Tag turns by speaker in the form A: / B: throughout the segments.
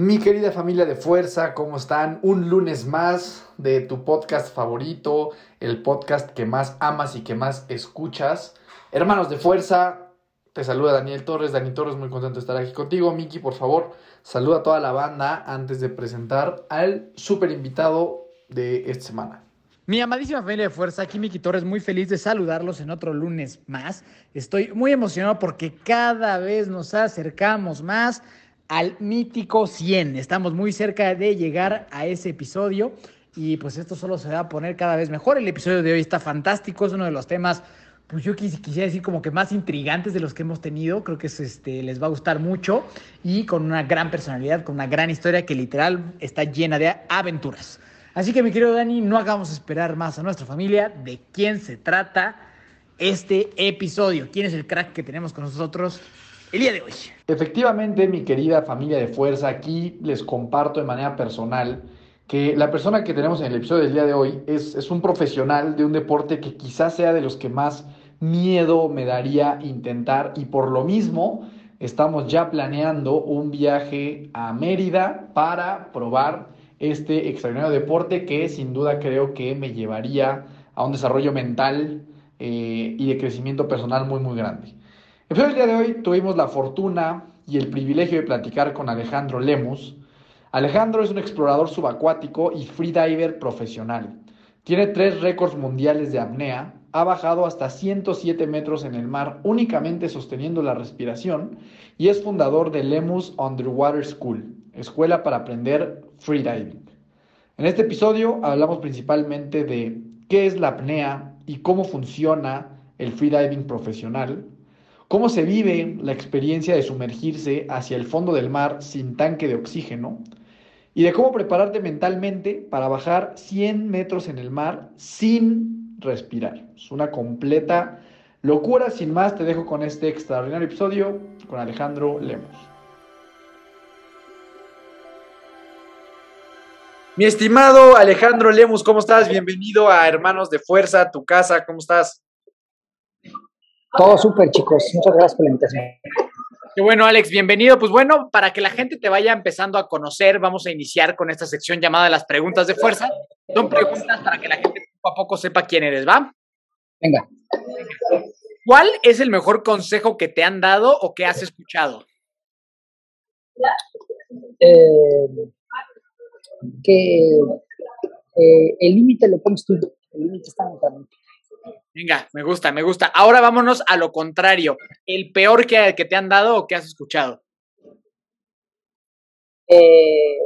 A: Mi querida familia de fuerza, ¿cómo están? Un lunes más de tu podcast favorito, el podcast que más amas y que más escuchas. Hermanos de fuerza, te saluda Daniel Torres. Dani Torres, muy contento de estar aquí contigo. Miki, por favor, saluda a toda la banda antes de presentar al super invitado de esta semana.
B: Mi amadísima familia de fuerza, aquí Miki Torres, muy feliz de saludarlos en otro lunes más. Estoy muy emocionado porque cada vez nos acercamos más al mítico 100. Estamos muy cerca de llegar a ese episodio y pues esto solo se va a poner cada vez mejor. El episodio de hoy está fantástico, es uno de los temas, pues yo quis- quisiera decir como que más intrigantes de los que hemos tenido. Creo que es, este, les va a gustar mucho y con una gran personalidad, con una gran historia que literal está llena de aventuras. Así que mi querido Dani, no hagamos esperar más a nuestra familia de quién se trata este episodio. ¿Quién es el crack que tenemos con nosotros el día de hoy?
A: Efectivamente, mi querida familia de fuerza, aquí les comparto de manera personal que la persona que tenemos en el episodio del día de hoy es, un profesional de un deporte que quizás sea de los que más miedo me daría intentar y por lo mismo estamos ya planeando un viaje a Mérida para probar este extraordinario deporte que sin duda creo que me llevaría a un desarrollo mental eh, y de crecimiento personal muy muy grande. El episodio del día de hoy tuvimos la fortuna y el privilegio de platicar con Alejandro Lemus. Alejandro es un explorador subacuático y freediver profesional. Tiene tres récords mundiales de apnea, ha bajado hasta 107 metros en el mar únicamente sosteniendo la respiración y es fundador de Lemus Underwater School, escuela para aprender freediving. En este episodio hablamos principalmente de qué es la apnea y cómo funciona el freediving profesional, cómo se vive la experiencia de sumergirse hacia el fondo del mar sin tanque de oxígeno y de cómo prepararte mentalmente para bajar 100 metros en el mar sin respirar. Es una completa locura. Sin más, te dejo con este extraordinario episodio con Alejandro Lemos. Mi estimado Alejandro Lemus, ¿cómo estás? Bienvenido a Hermanos de Fuerza, tu casa, ¿cómo estás?
C: Todo súper, chicos. Muchas gracias por la invitación.
B: Qué bueno, Alex, bienvenido. Pues bueno, para que la gente te vaya empezando a conocer, vamos a iniciar con esta sección llamada las preguntas de fuerza. Son preguntas para que la gente poco a poco sepa quién eres, ¿va?
C: Venga,
B: ¿Cuál es el mejor consejo que te han dado o que has escuchado?
C: eh, que eh, el límite lo pones tú. El límite está en el camino.
B: Venga, me gusta, me gusta. Ahora vámonos a lo contrario. ¿El peor que, que te han dado o que has escuchado?
C: Eh,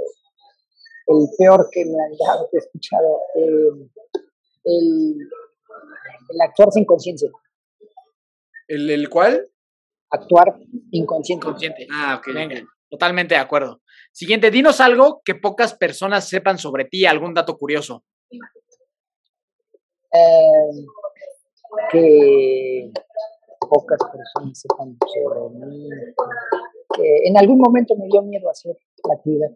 C: el peor que me han dado, que he escuchado, eh, el, el actuar sin conciencia.
A: ¿El, el cuál?
C: Actuar inconsciente.
B: Consciente. Ah, ok, venga. Totalmente de acuerdo. Siguiente, dinos algo que pocas personas sepan sobre ti, algún dato curioso.
C: Eh, que pocas personas sepan sobre mí. Que en algún momento me dio miedo hacer la actividad.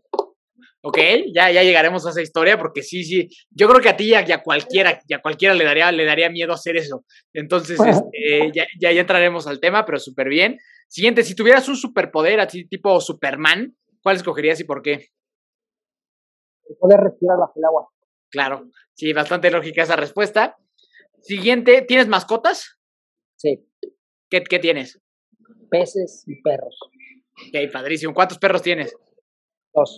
B: Ok, ya, ya llegaremos a esa historia porque sí, sí, yo creo que a ti y a, y a cualquiera, y a cualquiera le daría, le daría miedo hacer eso. Entonces, este, ya, ya, ya entraremos al tema, pero súper bien. Siguiente, si tuvieras un superpoder así tipo Superman, ¿cuál escogerías y por qué?
C: Poder respirar bajo el agua.
B: Claro, sí, bastante lógica esa respuesta. Siguiente, ¿tienes mascotas?
C: Sí,
B: ¿Qué, qué tienes?
C: peces y perros.
B: Ok, padrísimo. ¿Cuántos perros tienes?
C: Dos.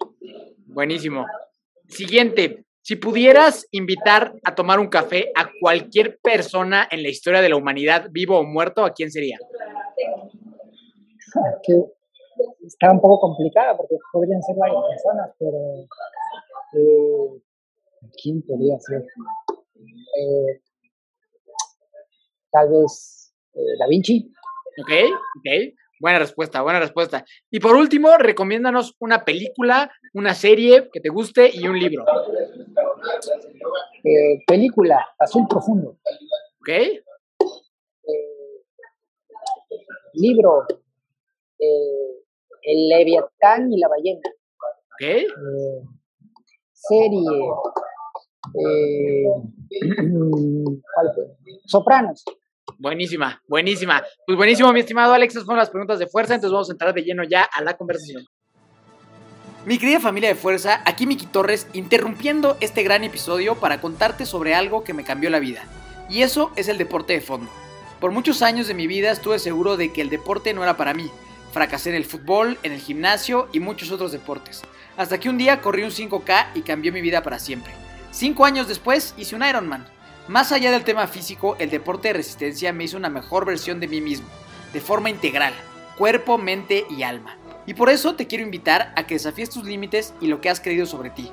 B: Buenísimo. Siguiente, si pudieras invitar a tomar un café a cualquier persona en la historia de la humanidad, vivo o muerto, ¿a quién sería?
C: que está un poco complicada porque podrían ser varias personas, pero eh, ¿quién podría ser? Eh, tal vez eh, Da Vinci.
B: Ok, ok. Buena respuesta, buena respuesta. Y por último, recomiéndanos una película, una serie que te guste y un libro.
C: Eh, película, Azul Profundo.
B: Ok.
C: Eh, libro, eh, El Leviatán y la ballena.
B: Ok.
C: Serie, eh, ¿cuál fue? Sopranos.
B: Buenísima, buenísima. Pues buenísimo, mi estimado Alex. Esas fueron las preguntas de fuerza, entonces vamos a entrar de lleno ya a la conversación. Mi querida familia de fuerza, aquí Miki Torres, interrumpiendo este gran episodio para contarte sobre algo que me cambió la vida. Y eso es el deporte de fondo. Por muchos años de mi vida estuve seguro de que el deporte no era para mí. Fracasé en el fútbol, en el gimnasio y muchos otros deportes. Hasta que un día corrí un 5K y cambió mi vida para siempre. Cinco años después hice un Ironman. Más allá del tema físico, el deporte de resistencia me hizo una mejor versión de mí mismo, de forma integral, cuerpo, mente y alma. Y por eso te quiero invitar a que desafíes tus límites y lo que has creído sobre ti.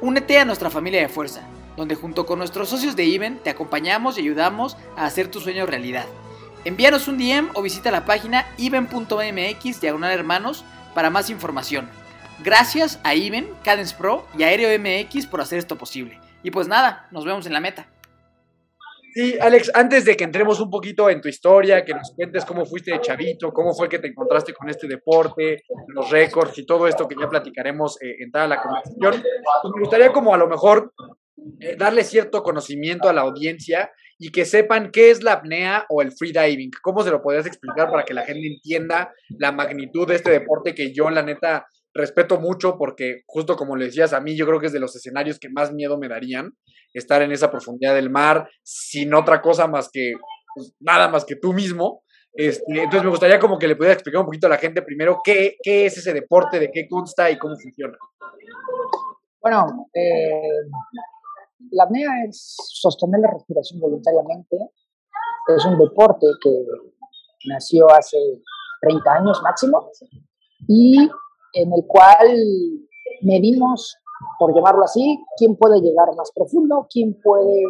B: Únete a nuestra familia de fuerza, donde junto con nuestros socios de Even te acompañamos y ayudamos a hacer tu sueño realidad. Envíanos un DM o visita la página even.mx diagonal hermanos para más información. Gracias a Even, Cadence Pro y Aéreo MX por hacer esto posible. Y pues nada, nos vemos en la meta.
A: Sí, Alex, antes de que entremos un poquito en tu historia, que nos cuentes cómo fuiste de chavito, cómo fue que te encontraste con este deporte, los récords y todo esto que ya platicaremos eh, en toda la conversación, pues me gustaría como a lo mejor eh, darle cierto conocimiento a la audiencia y que sepan qué es la apnea o el freediving. ¿Cómo se lo podrías explicar para que la gente entienda la magnitud de este deporte que yo, la neta, respeto mucho porque justo como le decías a mí, yo creo que es de los escenarios que más miedo me darían estar en esa profundidad del mar sin otra cosa más que pues, nada más que tú mismo. Este, entonces me gustaría como que le pudieras explicar un poquito a la gente primero qué, qué es ese deporte, de qué consta y cómo funciona.
C: Bueno, eh, la apnea es sostener la respiración voluntariamente. Es un deporte que nació hace 30 años máximo y en el cual medimos, por llamarlo así, quién puede llegar más profundo, quién puede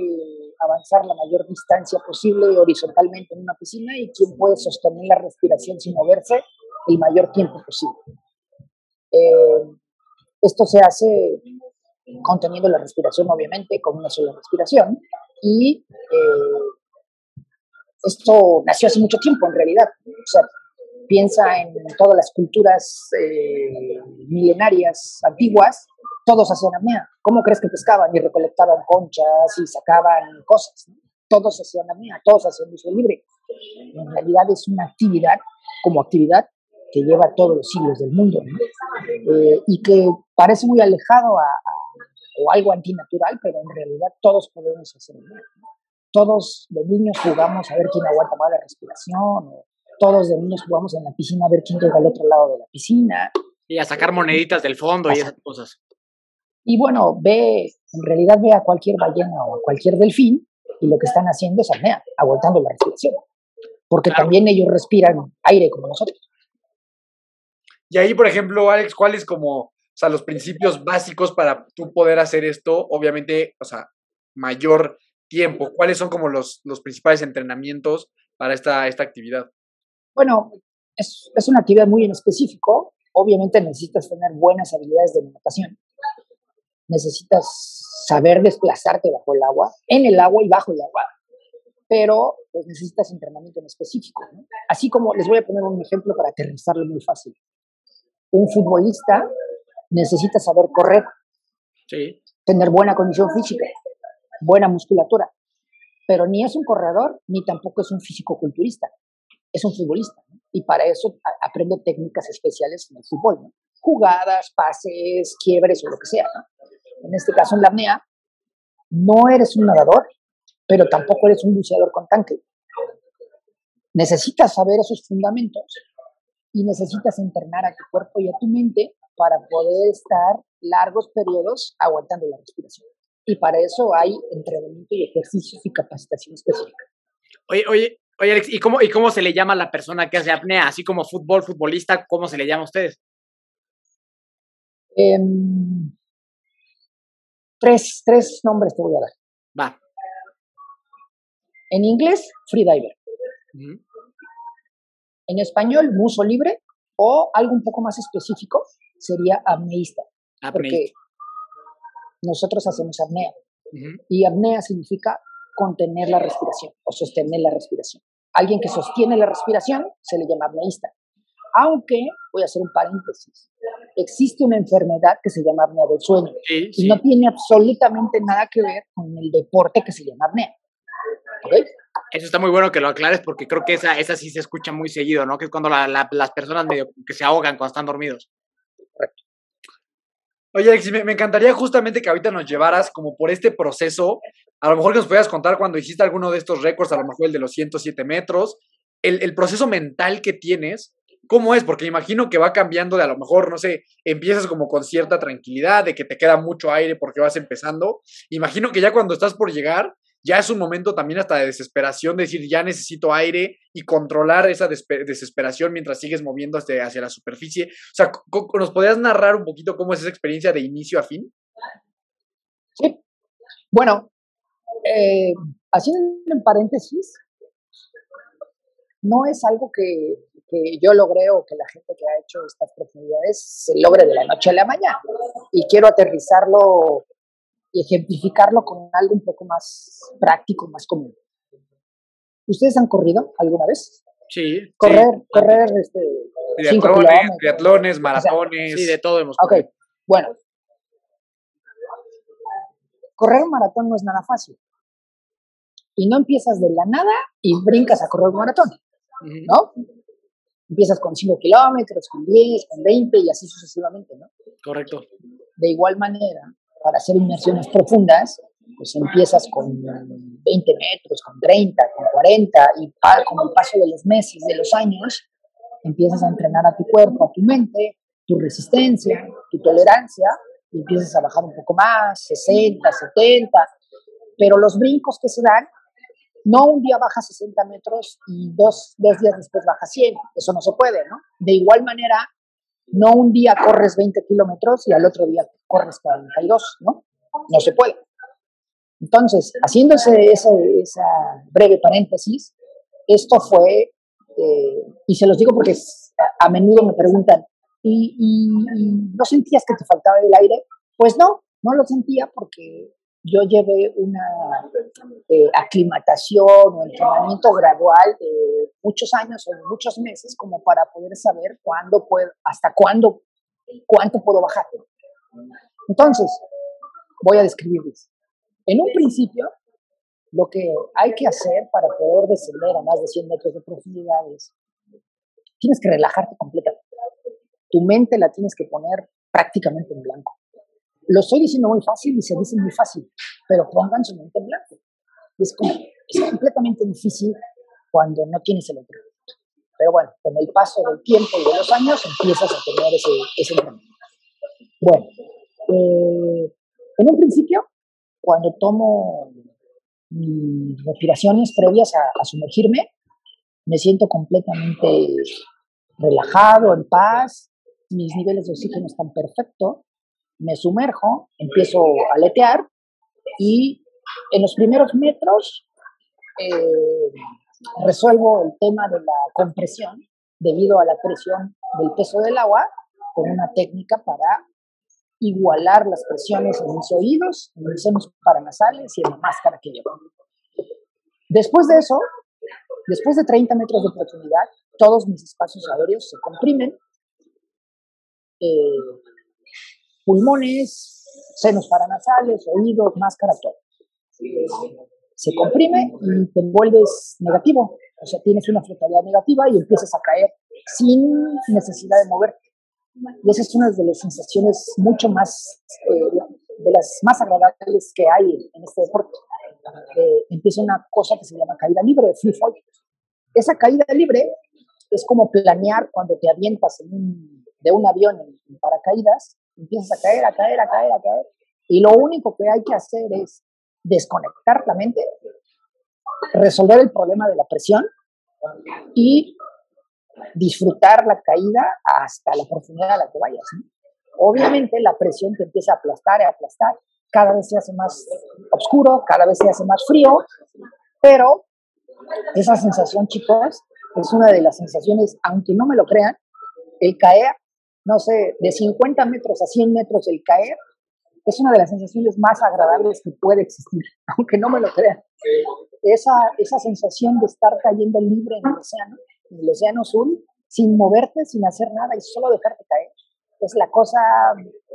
C: avanzar la mayor distancia posible horizontalmente en una piscina y quién puede sostener la respiración sin moverse el mayor tiempo posible. Eh, esto se hace conteniendo la respiración, obviamente, con una sola respiración. Y eh, esto nació hace mucho tiempo, en realidad. O sea, piensa en todas las culturas eh, milenarias antiguas, todos hacían apnea. ¿Cómo crees que pescaban y recolectaban conchas y sacaban cosas? ¿no? Todos hacían apnea, todos hacían uso libre. En realidad es una actividad, como actividad, que lleva todos los siglos del mundo ¿no? eh, y que parece muy alejado o algo antinatural, pero en realidad todos podemos hacer apnea. ¿no? Todos de niños jugamos a ver quién aguanta más la respiración, todos de niños jugamos en la piscina a ver quién llega al otro lado de la piscina.
B: Y a sacar moneditas del fondo y esas cosas.
C: Y bueno, ve, en realidad ve a cualquier ballena o a cualquier delfín y lo que están haciendo es apnea, aguantando la respiración. Porque claro. también ellos respiran aire como nosotros.
A: Y ahí, por ejemplo, Alex, ¿cuáles como, o sea, los principios básicos para tú poder hacer esto? Obviamente, o sea, mayor tiempo. ¿Cuáles son como los, los principales entrenamientos para esta, esta actividad?
C: Bueno, es, es una actividad muy en específico. Obviamente necesitas tener buenas habilidades de natación. Necesitas saber desplazarte bajo el agua, en el agua y bajo el agua. Pero pues, necesitas entrenamiento en específico. ¿no? Así como les voy a poner un ejemplo para aterrizarlo muy fácil. Un futbolista necesita saber correr,
B: sí.
C: tener buena condición física, buena musculatura, pero ni es un corredor ni tampoco es un físico-culturista es un futbolista y para eso aprende técnicas especiales en el fútbol, jugadas, pases, quiebres o lo que sea. En este caso, en la apnea, no eres un nadador, pero tampoco eres un buceador con tanque. Necesitas saber esos fundamentos y necesitas entrenar a tu cuerpo y a tu mente para poder estar largos periodos aguantando la respiración. Y para eso hay entrenamiento y ejercicios y capacitación específica.
B: Oye, oye, Oye, Alex, ¿y cómo, ¿y cómo se le llama a la persona que hace apnea? Así como fútbol, futbolista, ¿cómo se le llama a ustedes?
C: Eh, tres, tres nombres te voy a dar.
B: Va.
C: En inglés, freediver. En español, buzo libre o algo un poco más específico sería apneísta. Porque nosotros hacemos apnea. Y apnea significa contener la respiración o sostener la respiración. Alguien que sostiene la respiración se le llama apneísta. Aunque, voy a hacer un paréntesis, existe una enfermedad que se llama apnea del sueño y no tiene absolutamente nada que ver con el deporte que se llama apnea.
B: Eso está muy bueno que lo aclares porque creo que esa, esa sí se escucha muy seguido, ¿no? Que es cuando las personas medio que se ahogan cuando están dormidos.
A: Correcto. Oye, Alexis, me, encantaría justamente que ahorita nos llevaras como por este proceso. A lo mejor que nos pudieras contar cuando hiciste alguno de estos récords, a lo mejor el de los 107 metros, el, el proceso mental que tienes ¿Cómo es? Porque imagino que va cambiando de a lo mejor, no sé, empiezas como con cierta tranquilidad, de que te queda mucho aire porque vas empezando. Imagino que ya cuando estás por llegar, ya es un momento también hasta de desesperación, de decir, ya necesito aire y controlar esa desesperación mientras sigues moviendo hacia, hacia la superficie. O sea, ¿nos podrías narrar un poquito cómo es esa experiencia de inicio a fin?
C: Sí. Bueno, eh, haciendo un paréntesis, no es algo que que yo logré o que la gente que ha hecho estas profundidades se logre de la noche a la mañana. Y quiero aterrizarlo y ejemplificarlo con algo un poco más práctico, más común. ¿Ustedes han corrido alguna vez?
A: Sí.
C: Correr, correr, este,
A: triatlones, maratones.
B: sí, de todo hemos
C: corrido. Ok, bueno. Correr un maratón no es nada fácil. Y no empiezas de la nada y brincas a correr un maratón, ¿no? empiezas con 5 kilómetros, con 10, con 20 y así sucesivamente, ¿no?
B: Correcto.
C: De igual manera, para hacer inmersiones profundas, pues empiezas con 20 metros, con 30, con 40 y con el paso de los meses, de los años, empiezas a entrenar a tu cuerpo, a tu mente, tu resistencia, tu tolerancia, y empiezas a bajar un poco más, 60, 70, pero los brincos que se dan no un día baja 60 metros y dos, dos días después baja 100. Eso no se puede, ¿no? De igual manera, no un día corres 20 kilómetros y al otro día corres 42, ¿no? No se puede. Entonces, haciéndose esa breve paréntesis, esto fue, eh, y se los digo porque a, menudo me preguntan, ¿y, no sentías que te faltaba el aire? Pues no, no lo sentía porque yo llevé una eh, aclimatación o entrenamiento gradual de muchos años o muchos meses como para poder saber cuándo puedo, hasta cuándo, cuánto puedo bajar. Entonces, voy a describirles. En un principio, lo que hay que hacer para poder descender a más de 100 metros de profundidad es, tienes que relajarte completamente. Tu mente la tienes que poner prácticamente en blanco. Lo estoy diciendo muy fácil y se dice muy fácil, pero pongan su mente en blanco. Es, es completamente difícil cuando no tienes el entrenamiento. Pero bueno, con el paso del tiempo y de los años empiezas a tener ese, ese entrenamiento. Bueno, eh, en un principio, cuando tomo mis respiraciones previas a, a sumergirme, me siento completamente relajado, en paz, mis niveles de oxígeno están perfectos, me sumerjo, empiezo a aletear y en los primeros metros eh, resuelvo el tema de la compresión debido a la presión del peso del agua con una técnica para igualar las presiones en mis oídos, en mis senos paranasales y en la máscara que llevo. Después de eso, después de 30 metros de profundidad, todos mis espacios aéreos se comprimen. Eh, pulmones, senos paranasales, oídos, máscara, todo. Se comprime y te envuelves negativo, o sea, tienes una flotabilidad negativa y empiezas a caer sin necesidad de moverte. Y esa es una de las sensaciones mucho más, eh, de las más agradables que hay en este deporte. Eh, empieza una cosa que se llama caída libre, free fall. Esa caída libre es como planear cuando te avientas de un avión en paracaídas empiezas a caer, a caer, a caer, a caer. Y lo único que hay que hacer es desconectar la mente, resolver el problema de la presión y disfrutar la caída hasta la profundidad a la que vayas. Obviamente la presión te empieza a aplastar a aplastar, cada vez se hace más oscuro, cada vez se hace más frío, pero Esa sensación, chicos, es una de las sensaciones, aunque no me lo crean, el caer, no sé, de 50 metros a 100 metros, el caer, es una de las sensaciones más agradables que puede existir, aunque no me lo crean. Esa, esa sensación de estar cayendo libre en el océano, en el océano azul, sin moverte, sin hacer nada y solo dejarte caer, es la cosa,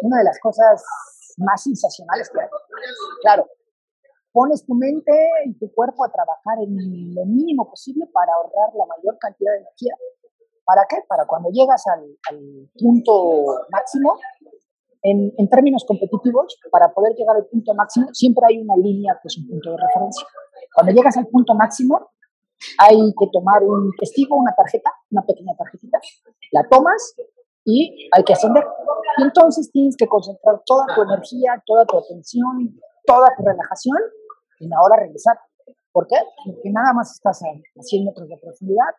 C: una de las cosas más sensacionales que hay. Claro, pones tu mente y tu cuerpo a trabajar en lo mínimo posible para ahorrar la mayor cantidad de energía. ¿Para qué? Para cuando llegas al, punto máximo, en, términos competitivos, para poder llegar al punto máximo, siempre hay una línea que es un punto de referencia. Cuando llegas al punto máximo, hay que tomar un testigo, una tarjeta, una pequeña tarjetita, la tomas y hay que ascender. Y entonces tienes que concentrar toda tu energía, toda tu atención, toda tu relajación en ahora regresar. ¿Por qué? Porque nada más estás a 100 metros de profundidad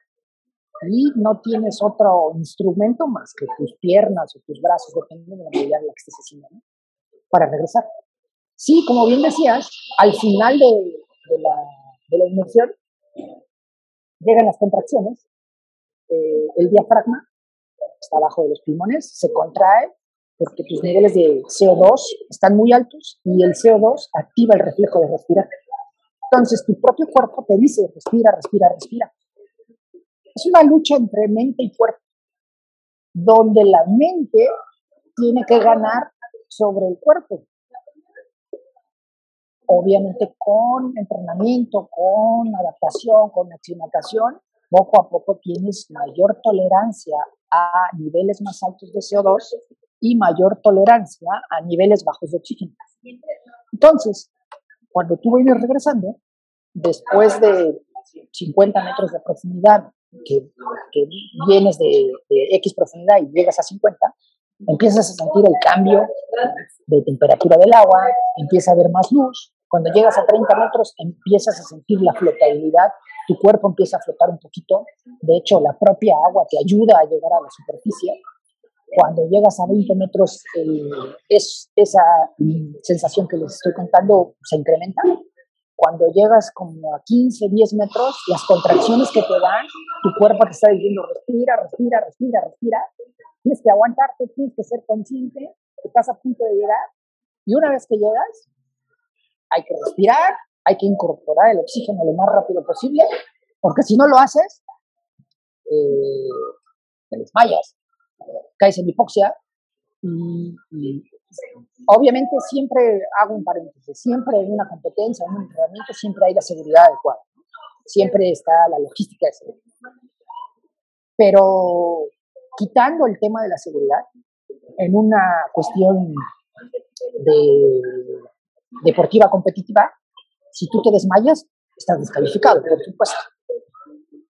C: y no tienes otro instrumento más que tus piernas o tus brazos, dependiendo de la medida en la que estés haciendo, para regresar. Sí, como bien decías, al final de, la, de inmersión llegan las contracciones, eh, el diafragma está abajo de los pulmones, se contrae porque tus niveles de CO2 están muy altos y el CO2 activa el reflejo de respirar. Entonces tu propio cuerpo te dice, respira, respira, respira. Es una lucha entre mente y cuerpo, donde la mente tiene que ganar sobre el cuerpo. Obviamente con entrenamiento, con adaptación, con aclimatación, poco a poco tienes mayor tolerancia a niveles más altos de CO2 y mayor tolerancia a niveles bajos de oxígeno. Entonces, cuando tú vienes regresando, después de 50 metros de profundidad, que, vienes de, de, X profundidad y llegas a 50, empiezas a sentir el cambio de temperatura del agua, empieza a haber más luz. Cuando llegas a 30 metros, empiezas a sentir la flotabilidad, tu cuerpo empieza a flotar un poquito. De hecho, la propia agua te ayuda a llegar a la superficie cuando llegas a 20 metros, es, esa sensación que les estoy contando se incrementa. Cuando llegas como a 15, 10 metros, las contracciones que te dan, tu cuerpo te está diciendo respira, respira, respira, respira. Tienes que aguantarte, tienes que ser consciente, estás a punto de llegar. Y una vez que llegas, hay que respirar, hay que incorporar el oxígeno lo más rápido posible, porque si no lo haces, eh, te desmayas caes en hipoxia y, obviamente siempre hago un paréntesis, siempre en una competencia, en un entrenamiento, siempre hay la seguridad adecuada, siempre está la logística de seguridad. Pero quitando el tema de la seguridad, en una cuestión de deportiva competitiva, si tú te desmayas, estás descalificado, por supuesto.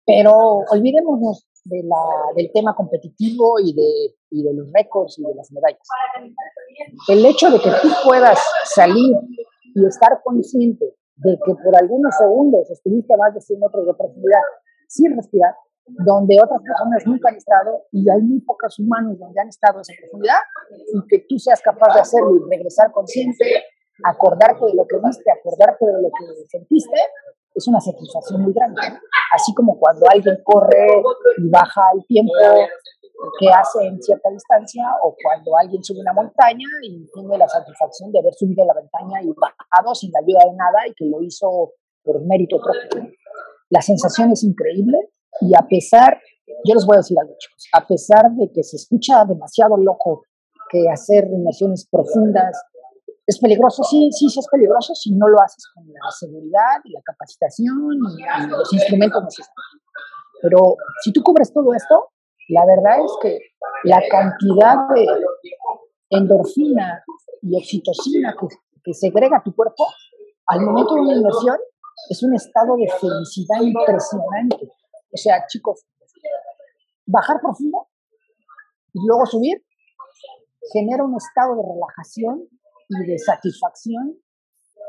C: Pero olvidémonos de la, del tema competitivo y de, y de los récords y de las medallas. El hecho de que tú puedas salir y estar consciente de que por algunos segundos estuviste más de 100 metros de profundidad sin respirar, donde otras personas nunca han estado y hay muy pocos humanos donde han estado en esa profundidad y que tú seas capaz de hacerlo y regresar consciente, acordarte de lo que viste, acordarte de lo que sentiste, es una satisfacción muy grande. Así como cuando alguien corre y baja el tiempo que hace en cierta distancia, o cuando alguien sube una montaña y tiene la satisfacción de haber subido la montaña y bajado sin la ayuda de nada y que lo hizo por mérito propio. La sensación es increíble y a pesar, yo les voy a decir algo, chicos, a pesar de que se escucha demasiado loco que hacer inmersiones profundas ¿Es peligroso? Sí, sí, sí es peligroso si no lo haces con la seguridad y la capacitación y, los instrumentos necesarios. Pero si tú cubres todo esto, la verdad es que la cantidad de endorfina y oxitocina que, que segrega tu cuerpo al momento de una inversión es un estado de felicidad impresionante. O sea, chicos, bajar profundo y luego subir genera un estado de relajación y de satisfacción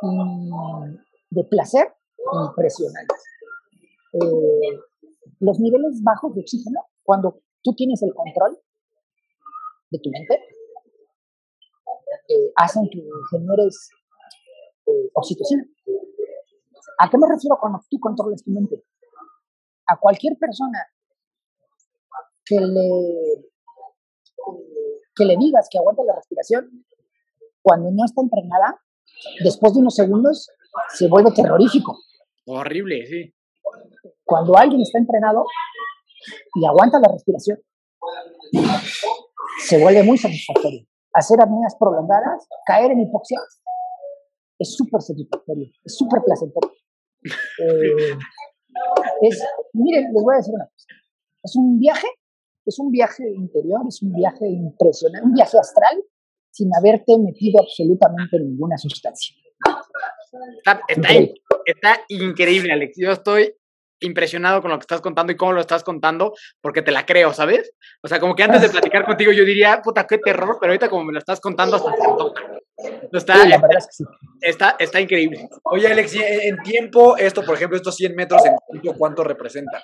C: y de placer impresionantes. Eh, los niveles bajos de oxígeno, cuando tú tienes el control de tu mente, eh, hacen que generes eh, oxitocina. ¿A qué me refiero cuando tú controlas tu mente? a cualquier persona que le, que le digas que aguante la respiración, cuando no está entrenada, después de unos segundos se vuelve terrorífico.
B: Horrible, sí.
C: Cuando alguien está entrenado y aguanta la respiración, se vuelve muy satisfactorio. Hacer apneas prolongadas, caer en hipoxia, es súper satisfactorio, es súper placentero. Eh, es, miren, les voy a decir una cosa. Es un viaje, es un viaje interior, es un viaje impresionante, un viaje astral sin haberte metido absolutamente ninguna sustancia.
B: Está, está, increíble, Alex. Yo estoy impresionado con lo que estás contando y cómo lo estás contando, porque te la creo, ¿sabes? O sea, como que antes de platicar contigo yo diría, puta, qué terror, pero ahorita como me lo estás contando hasta se Está, la verdad es que sí. está, está increíble.
A: Oye, Alex, en tiempo, esto, por ejemplo, estos 100 metros en tiempo, ¿cuánto representa?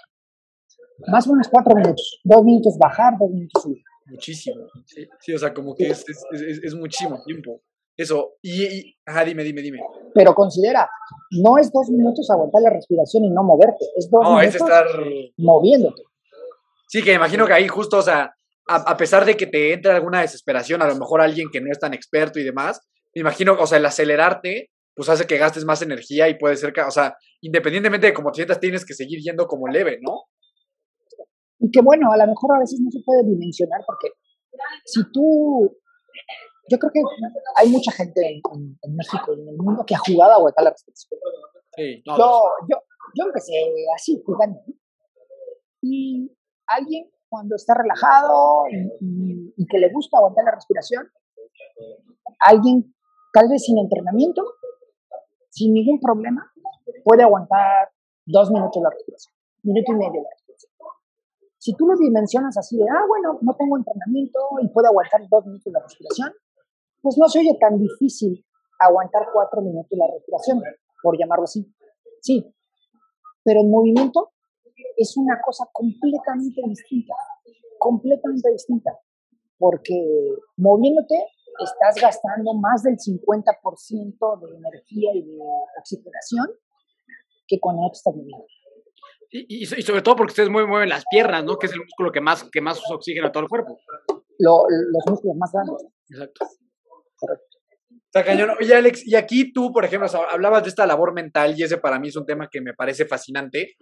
C: Más o menos cuatro minutos. Dos minutos bajar, dos minutos subir.
A: Muchísimo. Sí, sí o sea, como que es, es, es, es muchísimo tiempo. Eso, y, ajá, dime, dime, dime.
C: Pero considera, no es dos minutos aguantar la respiración y no moverte, es dos no, minutos es estar... moviéndote.
A: Sí, que imagino que ahí justo, o sea, a, pesar de que te entre alguna desesperación, a lo mejor alguien que no es tan experto y demás, me imagino, o sea, el acelerarte, pues hace que gastes más energía y puede ser que, o sea, independientemente de cómo te sientas, tienes que seguir yendo como leve, ¿no?
C: Y que bueno, a lo mejor a veces no se puede dimensionar porque si tú yo creo que hay mucha gente en, México y en el mundo que ha jugado a aguantar la respiración. Sí, yo, yo, yo empecé así, jugando. Y alguien cuando está relajado y, y, que le gusta aguantar la respiración, alguien tal vez sin entrenamiento, sin ningún problema, puede aguantar dos minutos la respiración, minuto y medio la respiración. Si tú lo dimensionas así de, ah, bueno, no tengo entrenamiento y puedo aguantar dos minutos la respiración, pues no se oye tan difícil aguantar cuatro minutos la respiración, por llamarlo así. Sí, pero el movimiento es una cosa completamente distinta, completamente distinta, porque moviéndote estás gastando más del 50% de energía y de oxigenación que cuando no te estás moviendo.
B: Y, y, sobre todo porque ustedes mueven, mueven, las piernas, ¿no? Que es el músculo que más, que más usa oxígeno a todo el cuerpo.
C: los músculos más grandes.
B: Exacto.
A: Está cañón. Oye, Alex, y aquí tú, por ejemplo, hablabas de esta labor mental y ese para mí es un tema que me parece fascinante.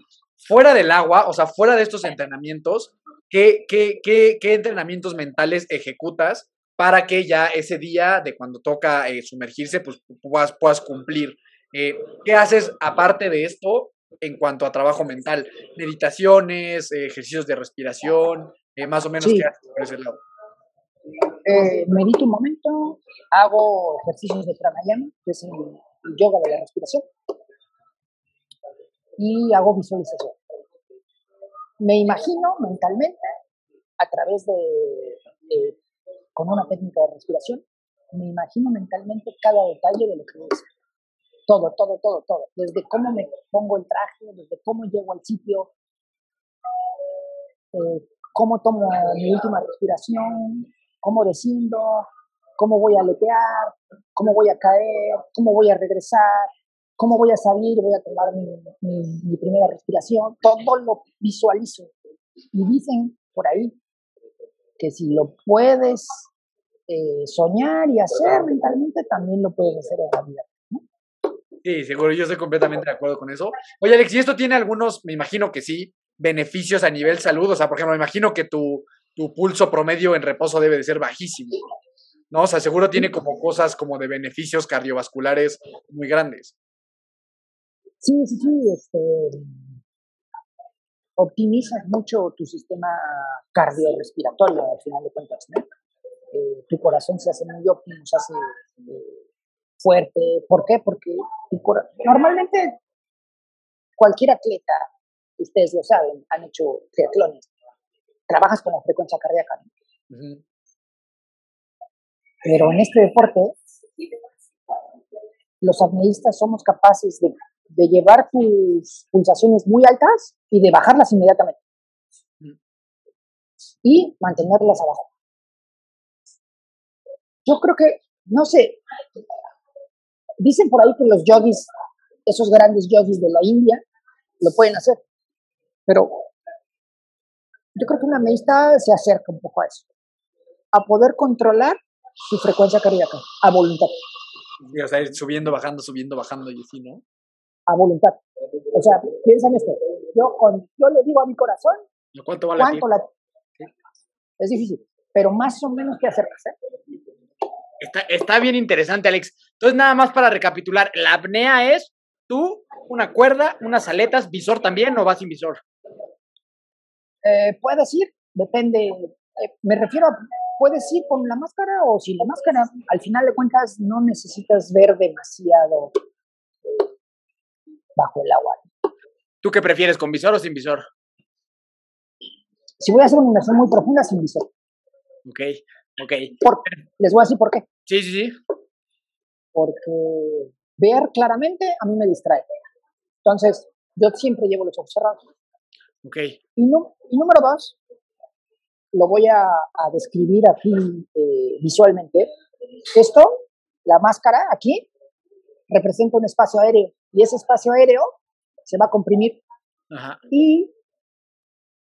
A: Fuera del agua, o sea, fuera de estos entrenamientos, ¿qué, qué, qué, qué entrenamientos mentales ejecutas para que ya ese día de cuando toca eh, sumergirse, pues puedas, puedas cumplir? Eh, ¿Qué haces aparte de esto en cuanto a trabajo mental? Meditaciones, ejercicios de respiración, eh, más o menos, ¿qué haces por ese lado?
C: eh, medito un momento, hago ejercicios de pranayama, que es el, yoga de la respiración, y hago visualización. Me imagino mentalmente, a través de, con una técnica de respiración, me imagino mentalmente cada detalle de lo que voy a hacer. Todo, todo, todo, todo. Desde cómo me pongo el traje, desde cómo llego al sitio, eh, cómo tomo mi última respiración, cómo desciendo, cómo voy a aletear, cómo voy a caer, cómo voy a regresar, cómo voy a salir, voy a tomar mi, primera respiración, todo lo visualizo. Y dicen por ahí que si lo puedes eh, soñar y hacer mentalmente, también lo puedes hacer en la vida.
A: Sí, seguro, yo estoy completamente de acuerdo con eso. Oye, Alex, ¿y esto tiene algunos, me imagino que sí, beneficios a nivel salud? O sea, por ejemplo, me imagino que tu, tu pulso promedio en reposo debe de ser bajísimo. ¿No? O sea, seguro tiene como cosas como de beneficios cardiovasculares muy grandes.
C: Sí, sí, sí. Este, optimizas mucho tu sistema cardiorrespiratorio al final de cuentas, ¿no? Eh, tu corazón se hace muy óptimo, se hace eh, fuerte. ¿Por qué? Porque normalmente cualquier atleta, ustedes lo saben, han hecho triatlones, trabajas con la frecuencia cardíaca. Pero en este deporte, los apneístas somos capaces de, de, llevar tus pulsaciones muy altas y de bajarlas inmediatamente. Y mantenerlas abajo. Yo creo que, no sé, dicen por ahí que los yogis, esos grandes yogis de la India, lo pueden hacer. Pero yo creo que una medista se acerca un poco a eso, a poder controlar su frecuencia cardíaca, a voluntad.
A: O sea, ir subiendo, bajando, subiendo, bajando y así, ¿no?
C: A voluntad. O sea, piensa en esto. Yo, con, yo le digo a mi corazón,
A: ¿cuánto vale
C: ¿cuánto la... Es difícil, pero más o menos te acercas, ¿eh?
B: Está, está bien interesante, Alex. Entonces, nada más para recapitular, la apnea es tú, una cuerda, unas aletas, visor también o vas sin visor.
C: Eh, puedes ir, depende. eh, me refiero a, puedes ir con la máscara o sin la máscara. Al final de cuentas, no necesitas ver demasiado eh, bajo el agua.
B: ¿Tú qué prefieres, con visor o sin visor?
C: Si voy a hacer una inmersión muy profunda, sin visor.
B: Ok, ok.
C: Por- les voy a decir por qué.
B: Sí, sí, sí.
C: Porque ver claramente a mí me distrae. Entonces, yo siempre llevo los ojos cerrados.
B: Ok.
C: Y, nu- y número dos, lo voy a, a describir aquí eh, visualmente. Esto, la máscara aquí, representa un espacio aéreo y ese espacio aéreo se va a comprimir
B: Ajá.
C: y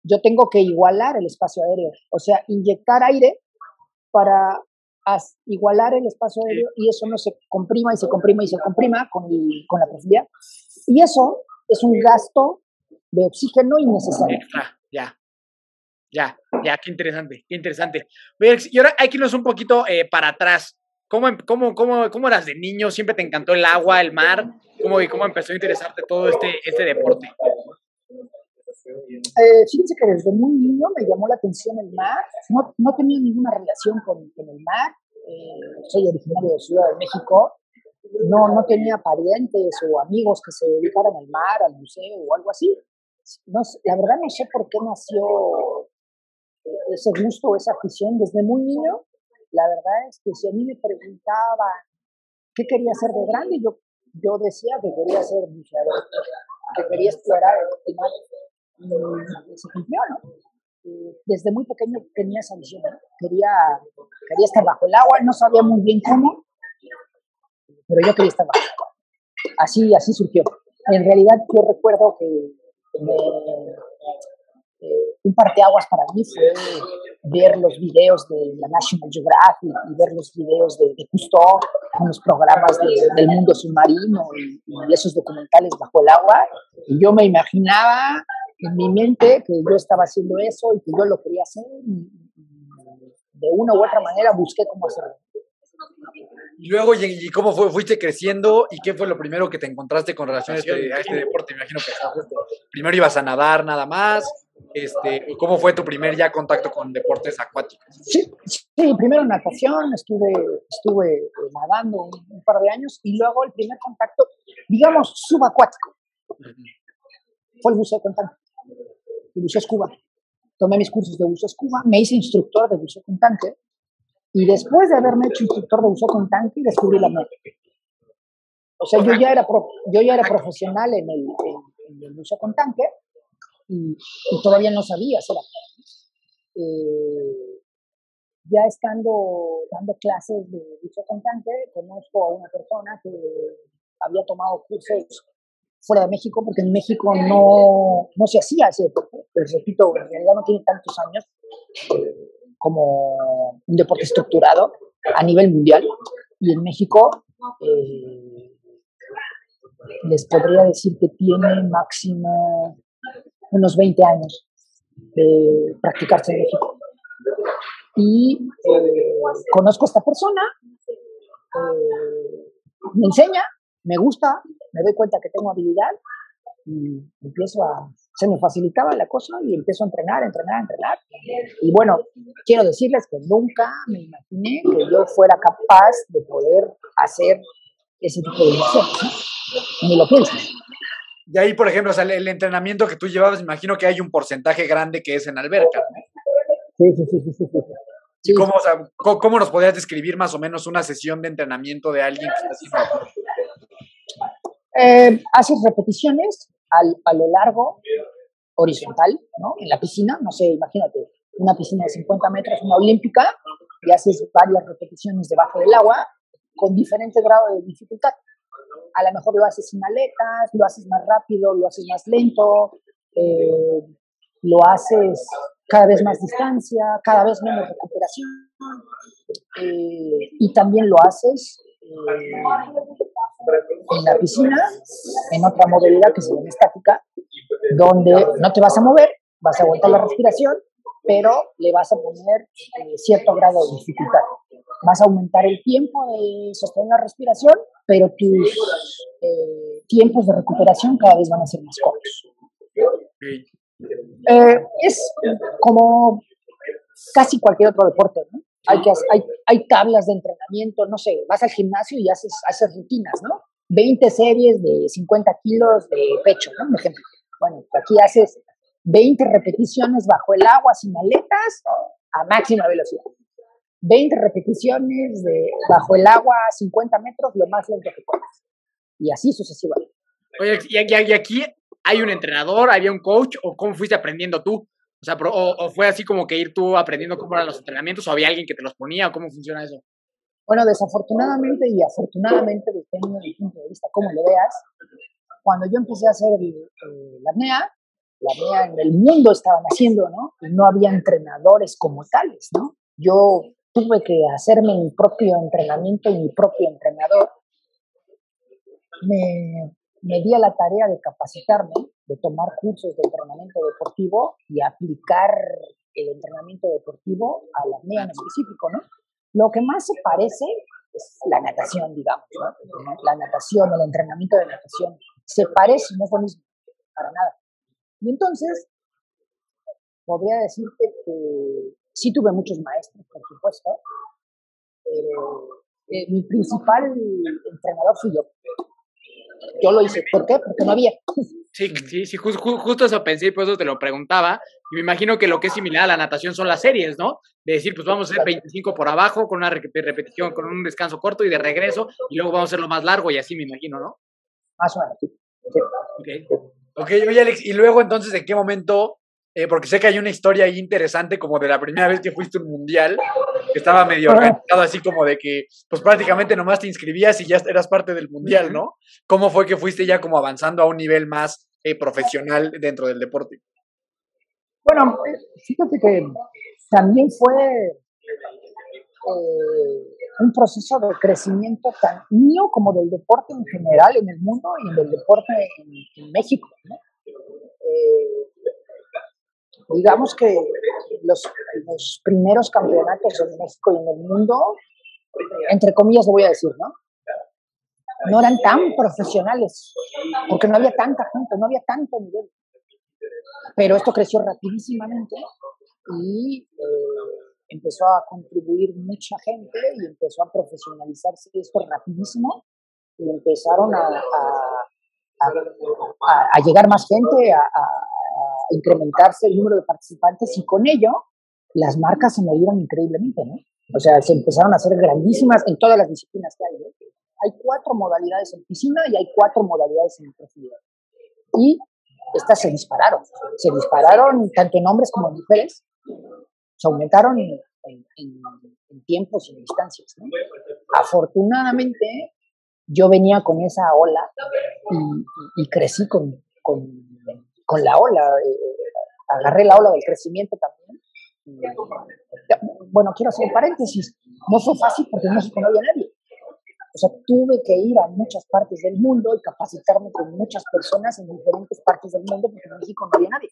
C: yo tengo que igualar el espacio aéreo, o sea, inyectar aire para igualar el espacio aéreo y eso no se comprima y se comprima y se comprima con, el- con la profundidad. Y eso es un gasto de oxígeno innecesario.
B: Extra, ya. Ya, ya, qué interesante, qué interesante. Y ahora hay que irnos un poquito eh, para atrás. ¿Cómo, em- cómo, cómo, ¿Cómo eras de niño? ¿Siempre te encantó el agua, el mar? ¿Cómo, cómo empezó a interesarte todo este, este deporte?
C: Eh, fíjense que desde muy niño me llamó la atención el mar. No, no tenía ninguna relación con, con el mar. Eh, soy originario de Ciudad de México. No, no tenía parientes o amigos que se dedicaran al mar, al museo o algo así. No, la verdad no sé por qué nació eh, ese gusto, esa afición desde muy niño. La verdad es que si a mí me preguntaban qué quería hacer de grande, yo, yo decía que quería ser buceador, que quería explorar el mar se cumplió, Desde muy pequeño tenía esa visión, quería, quería estar bajo el agua, no sabía muy bien cómo, pero yo quería estar bajo el agua. Así, así surgió. En realidad yo recuerdo que me- eh, un parteaguas para mí fue ver los videos de la National Geographic y ver los videos de, de Cousteau con los programas de- del mundo submarino y, y esos documentales bajo el agua. Y yo me imaginaba en mi mente que yo estaba haciendo eso y que yo lo quería hacer y, y de una u otra manera busqué cómo hacerlo.
A: Y luego, ¿y, cómo fue, fuiste creciendo? ¿Y qué fue lo primero que te encontraste con relación a este, a este deporte? Me imagino que primero ibas a nadar nada más. Este, ¿Cómo fue tu primer ya contacto con deportes acuáticos?
C: Sí, sí, primero natación, estuve, estuve nadando un, un par de años y luego el primer contacto, digamos, subacuático, fue el buceo con el buceo escuba. Tomé mis cursos de buceo escuba, me hice instructor de buceo con tanque y después de haberme hecho instructor de buceo con tanque descubrí la apnea. O sea, yo ya era, pro- yo ya era profesional en el, en- en buceo con tanque y, todavía no sabía hacer. Eh, ya estando dando clases de buceo con conozco a una persona que había tomado cursos fuera de México, porque en México no, no se hacía ese deporte. Les repito, en realidad no tiene tantos años eh, como un deporte estructurado a nivel mundial. Y en México eh, les podría decir que tiene máximo unos 20 años de practicarse en México. Y eh, conozco a esta persona, me enseña, me gusta, me doy cuenta que tengo habilidad y empiezo a, se me facilitaba la cosa y empiezo a entrenar, entrenar, entrenar. Y bueno, quiero decirles que nunca me imaginé que yo fuera capaz de poder hacer ese tipo de ¿no? Ni lo piensas.
A: Y ahí, por ejemplo, o sea, el, entrenamiento que tú llevabas, imagino que hay un porcentaje grande que es en alberca. ¿no?
C: Sí, sí, sí, sí, sí, sí.
A: ¿Y cómo, o sea, cómo nos podrías describir más o menos una sesión de entrenamiento de alguien que está haciendo?
C: Eh, haces repeticiones al- a lo largo, horizontal, ¿no? En la piscina, no sé, imagínate, una piscina de 50 metros, una olímpica, y haces varias repeticiones debajo del agua con diferente grado de dificultad. A lo mejor lo haces sin aletas, lo haces más rápido, lo haces más lento, eh, lo haces cada vez más distancia, cada vez menos recuperación, eh, y también lo haces en la piscina, en otra modalidad que se llama estática, donde no te vas a mover, vas a aguantar la respiración, pero le vas a poner cierto grado de dificultad. Vas a aumentar el tiempo de sostener la respiración, pero tus tiempos de recuperación cada vez van a ser más cortos. Eh, es como casi cualquier otro deporte, ¿no? Hay, que, hay, hay tablas de entrenamiento, no sé, vas al gimnasio y haces, haces rutinas, ¿no? 20 series de 50 kilos de pecho, ¿no? Un ejemplo. Bueno, aquí haces 20 repeticiones bajo el agua sin aletas a máxima velocidad. 20 repeticiones de bajo el agua a 50 metros lo más lento que puedas. Y así sucesivamente.
B: Oye, y, y aquí hay un entrenador, había un coach, o cómo fuiste aprendiendo tú? O sea, o, fue así como que ir tú aprendiendo cómo eran los entrenamientos, o había alguien que te los ponía, o cómo funciona eso?
C: Bueno, desafortunadamente y afortunadamente, dependiendo del punto de vista, cómo lo veas, cuando yo empecé a hacer la apnea, la apnea en el mundo estaba naciendo, ¿no? Y no había entrenadores como tales, ¿no? Yo tuve que hacerme mi propio entrenamiento y mi propio entrenador. Me me di a la tarea de capacitarme, de tomar cursos de entrenamiento deportivo y aplicar el entrenamiento deportivo a la apnea en específico, ¿no? Lo que más se parece es la natación, digamos. La natación, el entrenamiento de natación, se parece, no es lo mismo, para nada. Y entonces, podría decirte que sí tuve muchos maestros, por supuesto, pero eh, mi principal entrenador fui yo yo lo hice. ¿Por qué? Porque no había.
B: Sí, sí, sí, justo eso pensé y por eso te lo preguntaba. Y me imagino que lo que es similar a la natación son las series, ¿no? De decir, pues vamos a hacer 25 por abajo con una repetición, con un descanso corto y de regreso, y luego vamos a hacerlo más largo y así me imagino, ¿no?
C: Más o menos, sí.
B: Ok, ok, oye Alex, y luego entonces, ¿en qué momento eh, porque sé que hay una historia ahí interesante como de la primera vez que fuiste un mundial, estaba medio organizado así como de que pues prácticamente nomás te inscribías y ya eras parte del mundial, ¿no? ¿Cómo fue que fuiste ya como avanzando a un nivel más eh, profesional dentro del deporte?
C: Bueno, fíjate que también fue eh, un proceso de crecimiento tan mío como del deporte en general en el mundo y del deporte en, México. ¿no? Digamos que los, primeros campeonatos en México y en el mundo, entre comillas lo voy a decir, ¿no? No eran tan profesionales, porque no había tanta gente, no había tanto nivel. Pero esto creció rapidísimamente y eh, empezó a contribuir mucha gente y empezó a profesionalizarse esto rapidísimo y empezaron a, llegar más gente, a, incrementarse el número de participantes y con ello las marcas se movieron increíblemente, ¿no? O sea, se empezaron a hacer grandísimas en todas las disciplinas que hay. Hay cuatro modalidades en piscina y hay cuatro modalidades en profundidad. Y estas se dispararon. Se dispararon tanto en hombres como en mujeres. Se aumentaron en, tiempos y en distancias. ¿no? Afortunadamente, yo venía con esa ola y, crecí con, con la ola, eh, agarré la ola del crecimiento también. Bueno, quiero hacer un paréntesis, no fue fácil porque en México no había nadie. O sea, tuve que ir a muchas partes del mundo y capacitarme con muchas personas en diferentes partes del mundo porque en México no había nadie.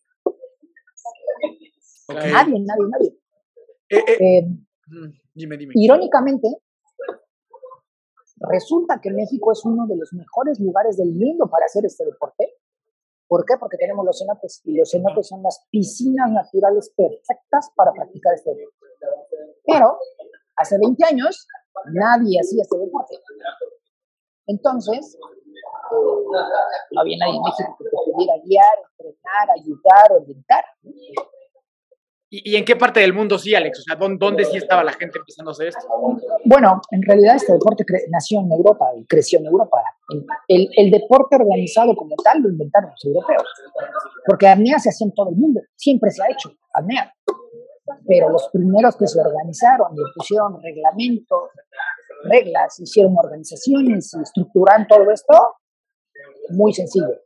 C: Nadie, nadie, nadie. Eh, eh, mm, dime, dime. Irónicamente, resulta que México es uno de los mejores lugares del mundo para hacer este deporte ¿Por qué? Porque tenemos los cenotes y los cenotes son las piscinas naturales perfectas para practicar este deporte. Pero hace 20 años nadie hacía este deporte. Entonces, eh, no había nadie en México que te pudiera guiar, entrenar, ayudar, orientar.
B: ¿Y, en qué parte del mundo sí, Alex? O sea, ¿dónde, sí estaba la gente empezando a hacer esto?
C: Bueno, en realidad este deporte nació en Europa y creció en Europa. El, el, deporte organizado como tal lo inventaron los europeos. Porque apnea se hacía en todo el mundo, siempre se ha hecho apnea. Pero los primeros que se organizaron y pusieron reglamentos, reglas, hicieron organizaciones y estructuraron todo esto, muy sencillo.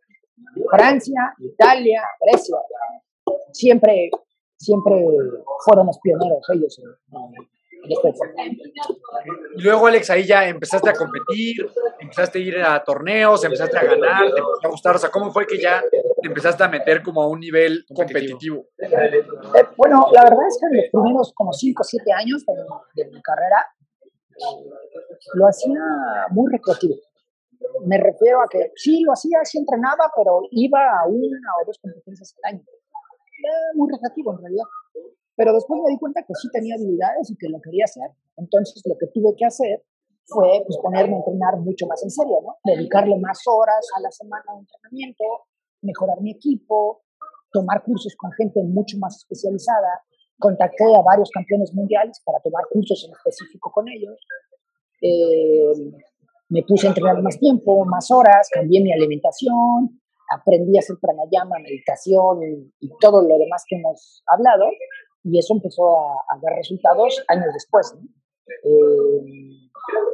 C: Francia, Italia, Grecia, siempre, siempre fueron los pioneros ellos en, este
A: Y luego, Alex, ahí ya empezaste a competir, empezaste a ir a torneos, empezaste a ganar, te empezó a gustar. O sea, ¿cómo fue que ya te empezaste a meter como a un nivel competitivo?
C: Eh, bueno, la verdad es que en los primeros como 5 o 7 años de, de mi carrera lo hacía muy recreativo. Me refiero a que sí, lo hacía, sí entrenaba, pero iba a una o dos competencias al año. Muy recreativo en realidad. Pero después me di cuenta que sí tenía habilidades y que lo quería hacer. Entonces lo que tuve que hacer fue pues, ponerme a entrenar mucho más en serio, ¿no? Dedicarle más horas a la semana de entrenamiento, mejorar mi equipo, tomar cursos con gente mucho más especializada. Contacté a varios campeones mundiales para tomar cursos en específico con ellos. Eh, me puse a entrenar más tiempo, más horas, cambié mi alimentación, aprendí a hacer pranayama, meditación y, todo lo demás que hemos hablado, y eso empezó a, dar resultados años después. Eh,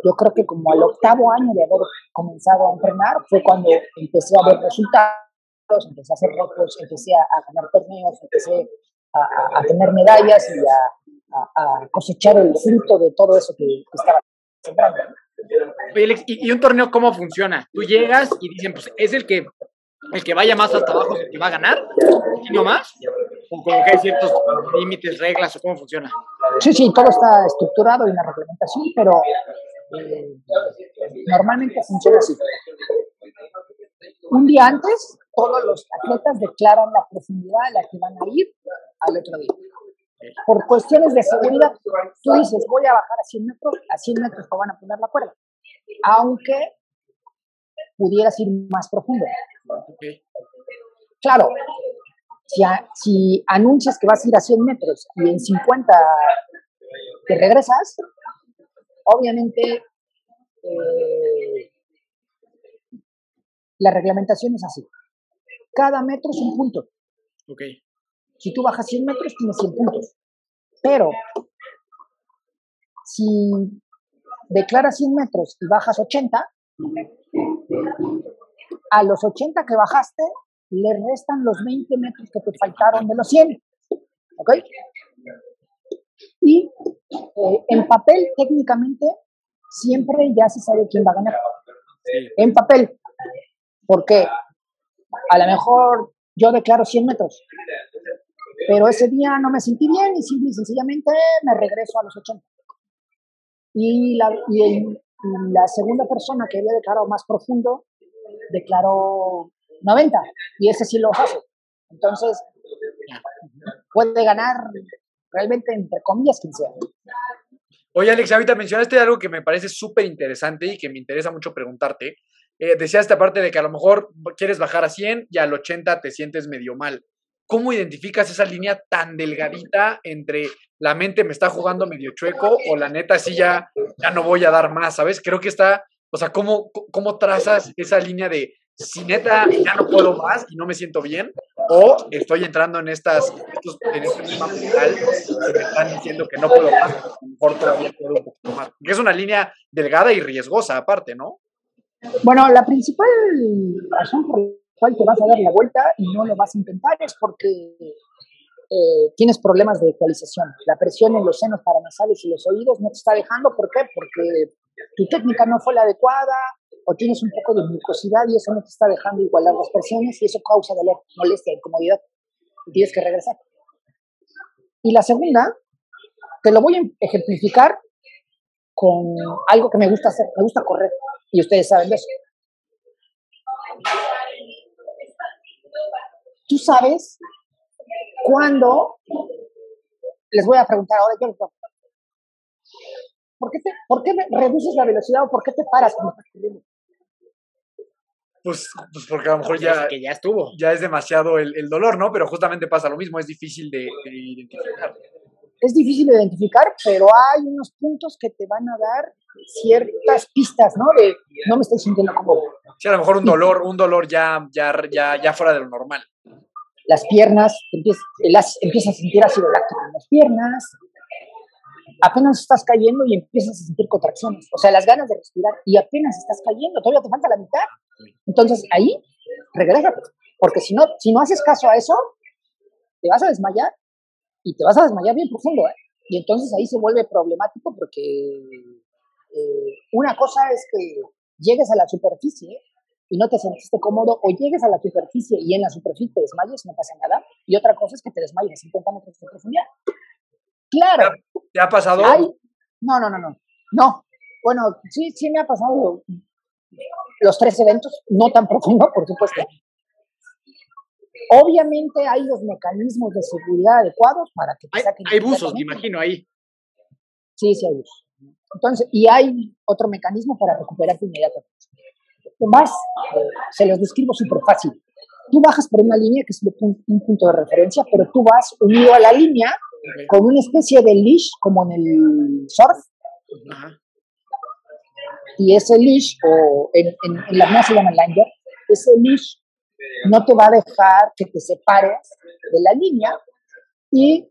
C: yo creo que como al octavo año de haber comenzado a entrenar fue cuando empecé a ver resultados, empecé a hacer retos, empecé a, ganar torneos, empecé a, tener medallas y a, cosechar el fruto de todo eso que, estaba sembrando.
B: ¿y, un torneo cómo funciona? Tú llegas y dicen, pues es el que el que vaya más hasta abajo es el que va a ganar, y no más. ¿O que hay ciertos límites, reglas o cómo funciona?
C: Sí, sí, todo está estructurado en la reglamentación, pero eh, normalmente funciona así. Un día antes, todos los atletas declaran la profundidad a la que van a ir al otro día por cuestiones de seguridad, tú dices, voy a bajar a 100 metros, a 100 metros te van a poner la cuerda, aunque pudieras ir más profundo. Claro, si, si, anuncias que vas a ir a 100 metros y en 50 te regresas, obviamente eh, la reglamentación es así. Cada metro es un punto.
B: Okay.
C: Si tú bajas 100 metros, tienes 100 puntos. Pero si declaras 100 metros y bajas 80, a los 80 que bajaste le restan los 20 metros que te faltaron de los 100. ¿Ok? Y eh, en papel, técnicamente, siempre ya se sabe quién va a ganar. En papel. Porque a lo mejor yo declaro 100 metros, pero ese día no me sentí bien y simple y sencillamente me regreso a los 80. Y la, y, la segunda persona que había declarado más profundo declaró 90 y ese sí lo hace. Entonces, puede ganar realmente entre comillas quien sea.
A: Oye, Alex, ahorita mencionaste algo que me parece súper interesante y que me interesa mucho preguntarte. Eh, decías esta parte de que a lo mejor quieres bajar a 100 y al 80 te sientes medio mal. ¿Cómo identificas esa línea tan delgadita entre la mente me está jugando medio chueco o la neta sí ya, ya no voy a dar más, ¿sabes? Creo que está, o sea, ¿cómo, cómo trazas esa línea de si neta ya no puedo más y no me siento bien o estoy entrando en estas en este tema mental que me están diciendo que no puedo más, mejor todavía puedo un poquito más. Que es una línea delgada y riesgosa aparte, ¿no?
C: Bueno, la principal razón por cual te vas a dar la vuelta y no lo vas a intentar es porque eh, tienes problemas de ecualización. La presión en los senos paranasales y los oídos no te está dejando. ¿Por qué? Porque tu técnica no fue la adecuada o tienes un poco de mucosidad y eso no te está dejando igualar las presiones y eso causa dolor, molestia, incomodidad. Y tienes que regresar. Y la segunda, te lo voy a ejemplificar con algo que me gusta hacer. Me gusta correr. Y ustedes saben eso. Tú sabes cuándo, les voy a preguntar ahora, yo ¿por qué, te, ¿por qué reduces la velocidad o por qué te paras cuando estás corriendo?
A: Pues, pues, porque a lo mejor ya,
B: que ya estuvo.
A: Ya es demasiado el, el, dolor, ¿no? Pero justamente pasa lo mismo, es difícil de, de, identificar.
C: Es difícil de identificar, pero hay unos puntos que te van a dar ciertas pistas, ¿no? De no me estoy sintiendo cómodo.
A: Sí, a lo mejor un dolor, un dolor ya, ya, ya, ya fuera de lo normal.
C: Las piernas, empiezas, empiezas a sentir ácido láctico en las piernas, apenas estás cayendo y empiezas a sentir contracciones, o sea, las ganas de respirar y apenas estás cayendo, todavía te falta la mitad. Entonces ahí, regresa, Porque si no, si no haces caso a eso, te vas a desmayar y te vas a desmayar bien profundo. ¿eh? Y entonces ahí se vuelve problemático porque eh, una cosa es que llegues a la superficie y no te sentiste cómodo, o llegues a la superficie y en la superficie te desmayes, no pasa nada. Y otra cosa es que te desmayes a 50 metros de profundidad. Claro.
A: ¿Te ha pasado?
C: no, no, no, no. No. Bueno, sí, sí me ha pasado los tres eventos, no tan profundo, por supuesto. Obviamente hay los mecanismos de seguridad adecuados para que
B: te saquen. Hay buzos, me imagino, ahí.
C: Sí, sí hay buzos. Entonces, y hay otro mecanismo para recuperarte inmediatamente. Más, eh, se los describo súper fácil. Tú bajas por una línea que es un, punto de referencia, pero tú vas unido a la línea con una especie de leash, como en el surf. Y ese leash, o en, en, la se llama liner, ese leash no te va a dejar que te separes de la línea y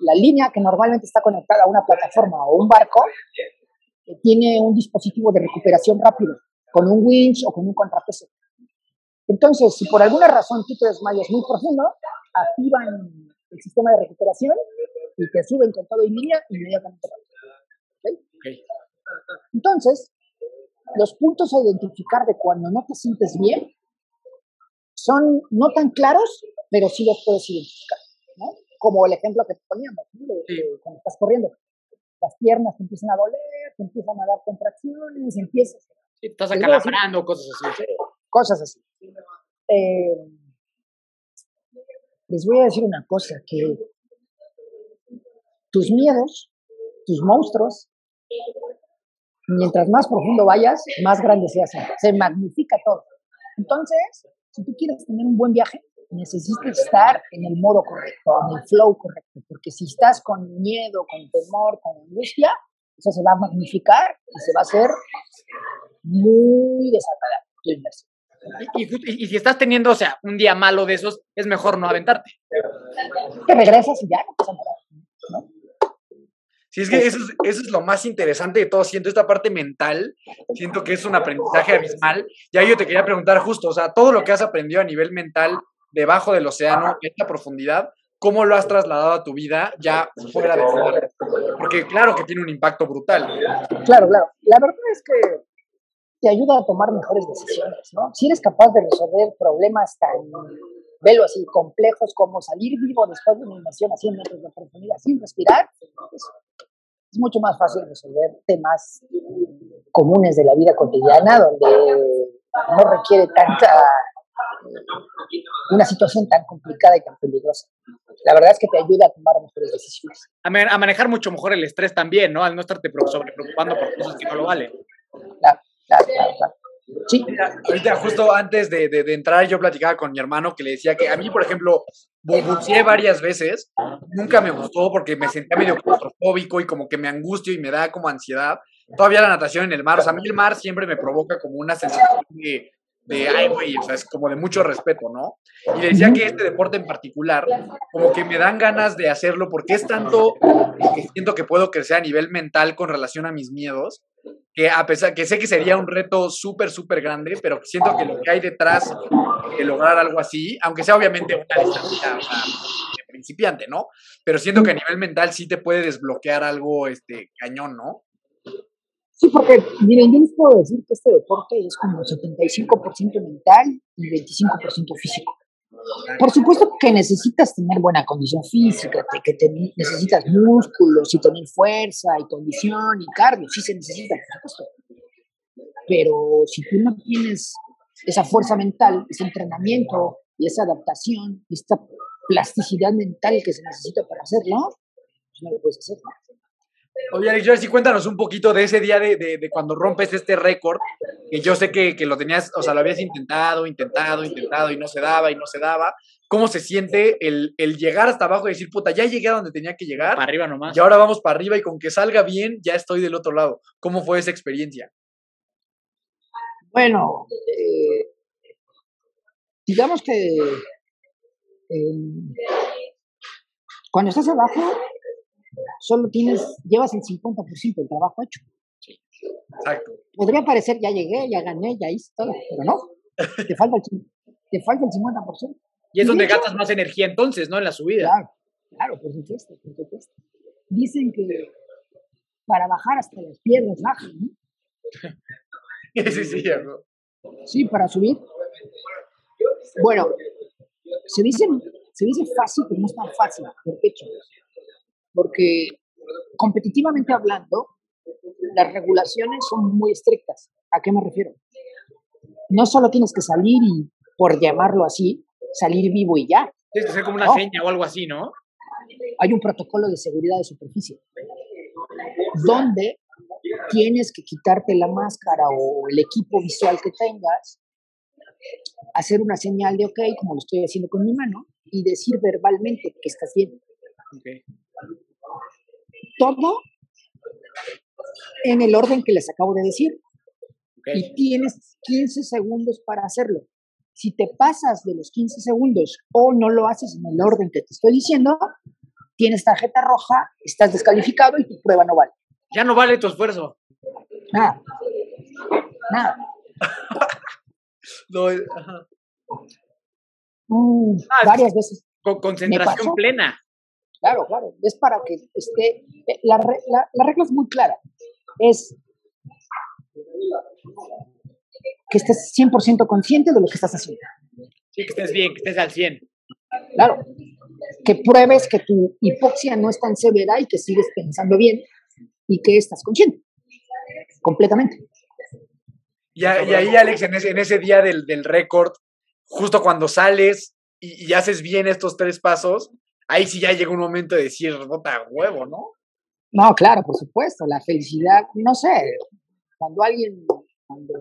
C: la línea que normalmente está conectada a una plataforma o un barco eh, tiene un dispositivo de recuperación rápido, con un winch o con un contrapeso. Entonces, si por alguna razón tú te desmayas muy profundo, activan el sistema de recuperación y te suben con todo y línea inmediatamente. Entonces, los puntos a identificar de cuando no te sientes bien son no tan claros, pero sí los puedes identificar. ¿no? Como el ejemplo que te poníamos, cuando estás corriendo. Las piernas te empiezan a doler, te empiezan a dar contracciones, empiezas...
B: Estás acalabrando, cosas así.
C: Cosas así. Eh, les voy a decir una cosa, que tus miedos, tus monstruos, mientras más profundo vayas, más grandes se hacen, se magnifica todo. Entonces, si tú quieres tener un buen viaje, necesitas estar en el modo correcto, en el flow correcto, porque si estás con miedo, con temor, con angustia, eso se va a magnificar y se va a hacer muy desagradable tu inversión.
B: Y, si estás teniendo, o sea, un día malo de esos, es mejor no aventarte.
C: Te regresas y ya no pasa nada. ¿no?
A: Sí, es que eso es, lo más interesante de todo. Siento esta parte mental, siento que es un aprendizaje abismal. Y ahí yo te quería preguntar justo, o sea, todo lo que has aprendido a nivel mental debajo del océano, en esta profundidad, ¿cómo lo has trasladado a tu vida ya fuera de mar? Porque claro que tiene un impacto brutal.
C: Claro, claro. La verdad es que te ayuda a tomar mejores decisiones, ¿no? Si eres capaz de resolver problemas tan, velo así, complejos como salir vivo después de una inmersión a 100 metros de profundidad sin respirar, pues, es mucho más fácil resolver temas comunes de la vida cotidiana donde no requiere tanta una situación tan complicada y tan peligrosa. La verdad es que te ayuda a tomar mejores decisiones.
B: A, manejar mucho mejor el estrés también, ¿no? Al no estarte sobre preocupando por cosas que no lo valen.
C: Claro. Sí.
A: ahorita, justo antes de, de, entrar, yo platicaba con mi hermano que le decía que a mí, por ejemplo, buceé varias veces, nunca me gustó porque me sentía medio claustrofóbico y como que me angustio y me da como ansiedad. Todavía la natación en el mar, o sea, a mí el mar siempre me provoca como una sensación de, de ay, güey, o sea, es como de mucho respeto, ¿no? Y le decía que este deporte en particular, como que me dan ganas de hacerlo porque es tanto que siento que puedo crecer a nivel mental con relación a mis miedos, que a pesar que sé que sería un reto súper, súper grande, pero siento que lo que hay detrás de lograr algo así, aunque sea obviamente una distancia de principiante, ¿no? Pero siento que a nivel mental sí te puede desbloquear algo este, cañón, ¿no?
C: Sí, porque, miren, yo les puedo decir que este deporte es como 75% mental y 25% físico. Por supuesto que necesitas tener buena condición física, que necesitas músculos y tener fuerza y condición y cardio, sí se necesita, por supuesto. Pero si tú no tienes esa fuerza mental, ese entrenamiento y esa adaptación, esta plasticidad mental que se necesita para hacerlo, pues no lo puedes hacer.
A: Oye, Alex, sí cuéntanos un poquito de ese día de, de, cuando rompes este récord, que yo sé que, que, lo tenías, o sea, lo habías intentado, intentado, intentado y no se daba y no se daba. ¿Cómo se siente el, el llegar hasta abajo y decir, puta, ya llegué a donde tenía que llegar?
B: Para arriba nomás.
A: Y ahora vamos para arriba y con que salga bien, ya estoy del otro lado. ¿Cómo fue esa experiencia?
C: Bueno, eh, digamos que eh, cuando estás abajo, solo tienes, llevas el 50% del trabajo hecho.
A: Exacto.
C: Podría parecer, ya llegué, ya gané, ya hice todo, pero no. Te falta el te falta el 50%.
B: Y es donde gastas más energía entonces, ¿no? En la subida.
C: Claro, claro, por supuesto, por supuesto. Dicen que para bajar hasta las piedras bajan, ¿no?
B: sí, sí,
C: Sí, para subir. Bueno, se dice, se dice fácil, pero no es tan fácil. ¿Por qué, Porque competitivamente hablando, las regulaciones son muy estrictas. ¿A qué me refiero? No solo tienes que salir y, por llamarlo así, salir vivo y ya.
B: Tienes que ser como una seña o algo así, ¿no?
C: Hay un protocolo de seguridad de superficie donde tienes que quitarte la máscara o el equipo visual que tengas, hacer una señal de ok, como lo estoy haciendo con mi mano, y decir verbalmente que estás bien. Todo en el orden que les acabo de decir. Y tienes 15 segundos para hacerlo. Si te pasas de los 15 segundos o no lo haces en el orden que te estoy diciendo, tienes tarjeta roja, estás descalificado y tu prueba no vale.
B: Ya no vale tu esfuerzo.
C: Nada. Nada.
B: no,
C: mm, ah, varias veces.
B: Con concentración plena.
C: Claro, claro. Es para que esté. Eh, la, la regla es muy clara. Es que estés 100% consciente de lo que estás haciendo.
B: Sí, que estés bien, que estés al 100.
C: Claro. Que pruebes que tu hipoxia no es tan severa y que sigues pensando bien y que estás consciente. Completamente.
B: Y, ahí, Alex, en ese, en ese día del, del récord, justo cuando sales y, haces bien estos tres pasos, ahí sí ya llega un momento de decir, bota huevo, ¿no?
C: No, claro, por supuesto. La felicidad, no sé, cuando alguien, cuando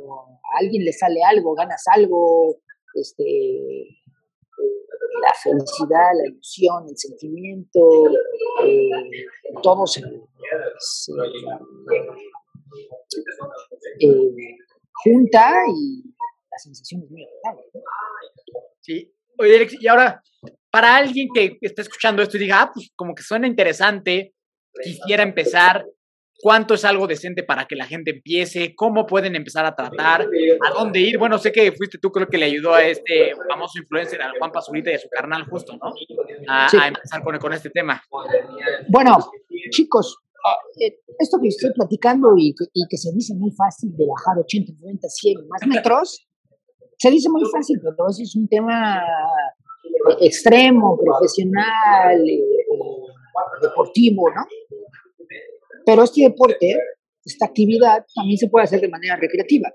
C: a alguien le sale algo, ganas algo, este, la felicidad, la ilusión, el sentimiento, eh, todo se, eh, junta y la sensación es muy agradable.
B: Sí. Oye, Alex, y ahora, para alguien que esté escuchando esto y diga, ah, pues como que suena interesante, quisiera empezar, cuánto es algo decente para que la gente empiece, cómo pueden empezar a tratar, a dónde ir. Bueno, sé que fuiste tú, creo que le ayudó a este famoso influencer, a Juan Pazurita y a su carnal justo, ¿no? A, empezar con, con, este tema.
C: Bueno, chicos, eh, esto que estoy platicando y, y, que se dice muy fácil de bajar 80, 90, 100 más metros, se dice muy fácil, pero eso es un tema extremo, profesional, eh, deportivo, ¿no? Pero este deporte, esta actividad, también se puede hacer de manera recreativa.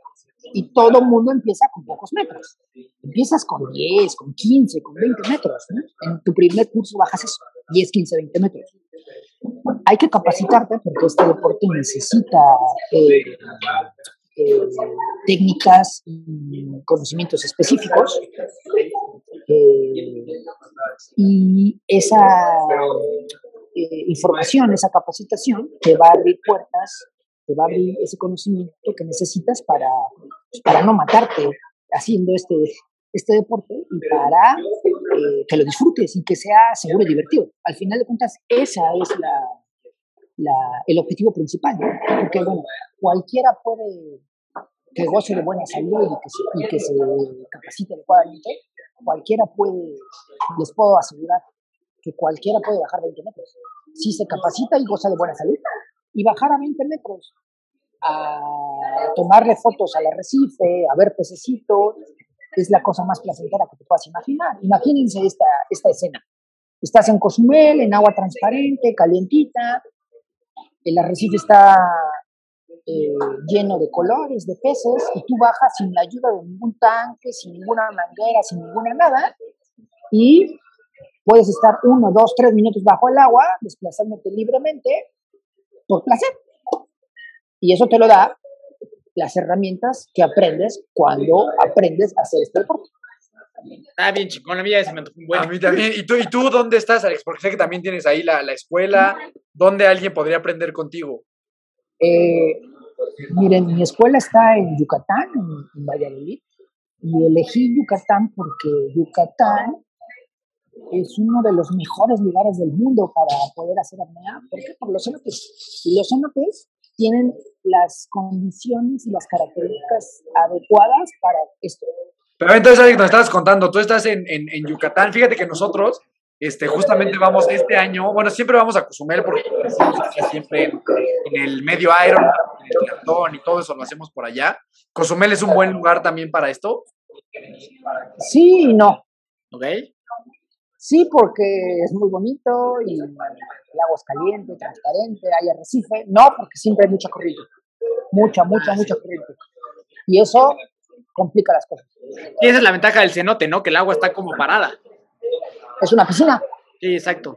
C: Y todo mundo empieza con pocos metros. Empiezas con 10, con 15, con 20 metros. En tu primer curso bajas eso, 10, 15, 20 metros. Hay que capacitarte porque este deporte necesita eh, eh, técnicas y conocimientos específicos. Eh, y esa eh, información, esa capacitación, te va a abrir puertas, te va a abrir ese conocimiento que necesitas para, pues, para no matarte haciendo este, este deporte y para eh, que lo disfrutes y que sea seguro y divertido. Al final de cuentas, esa es la, el objetivo principal, porque bueno, cualquiera puede que goce de buena salud y que se capacite adecuadamente, cualquiera puede, les puedo asegurar que cualquiera puede bajar 20 metros. Si se capacita y goza de buena salud. Y bajar a 20 metros, a tomarle fotos al arrecife, a ver pececitos, es la cosa más placentera que te puedas imaginar. Imagínense esta, esta escena. Estás en Cozumel, en agua transparente, calientita, el arrecife está eh, lleno de colores, de peces, y tú bajas sin la ayuda de ningún tanque, sin ninguna manguera, sin ninguna nada, y Puedes estar uno, dos, tres minutos bajo el agua, desplazándote libremente por placer. Y eso te lo da las herramientas que aprendes cuando aprendes a hacer este deporte.
B: Ah, bien, chico, la mía se me
A: bueno. A mí también. ¿Y tú, ¿Y tú dónde estás, Alex? Porque sé que también tienes ahí la, la escuela. ¿Dónde alguien podría aprender contigo?
C: Eh, miren, mi escuela está en Yucatán, en Valladolid. Y elegí Yucatán porque Yucatán es uno de los mejores lugares del mundo para poder hacer apnea. ¿Por qué? Por los cenotes. Los cenotes tienen las condiciones y las características adecuadas para esto.
A: Pero entonces, Alex, nos estabas contando, tú estás en, en, en Yucatán. Fíjate que nosotros, este, justamente vamos este año, bueno, siempre vamos a Cozumel porque siempre en, en, el medio Iron, en el triatlón y todo eso lo hacemos por allá. ¿Cozumel es un buen lugar también para esto?
C: Sí y no.
A: ¿Ok?
C: Sí, porque es muy bonito y el agua es caliente, transparente, hay arrecife. No, porque siempre hay mucha corriente. Mucha, mucha, mucha corriente. Y eso complica las cosas.
B: Y esa es la ventaja del cenote, ¿no? Que el agua está como parada.
C: Es una piscina.
B: Sí, exacto.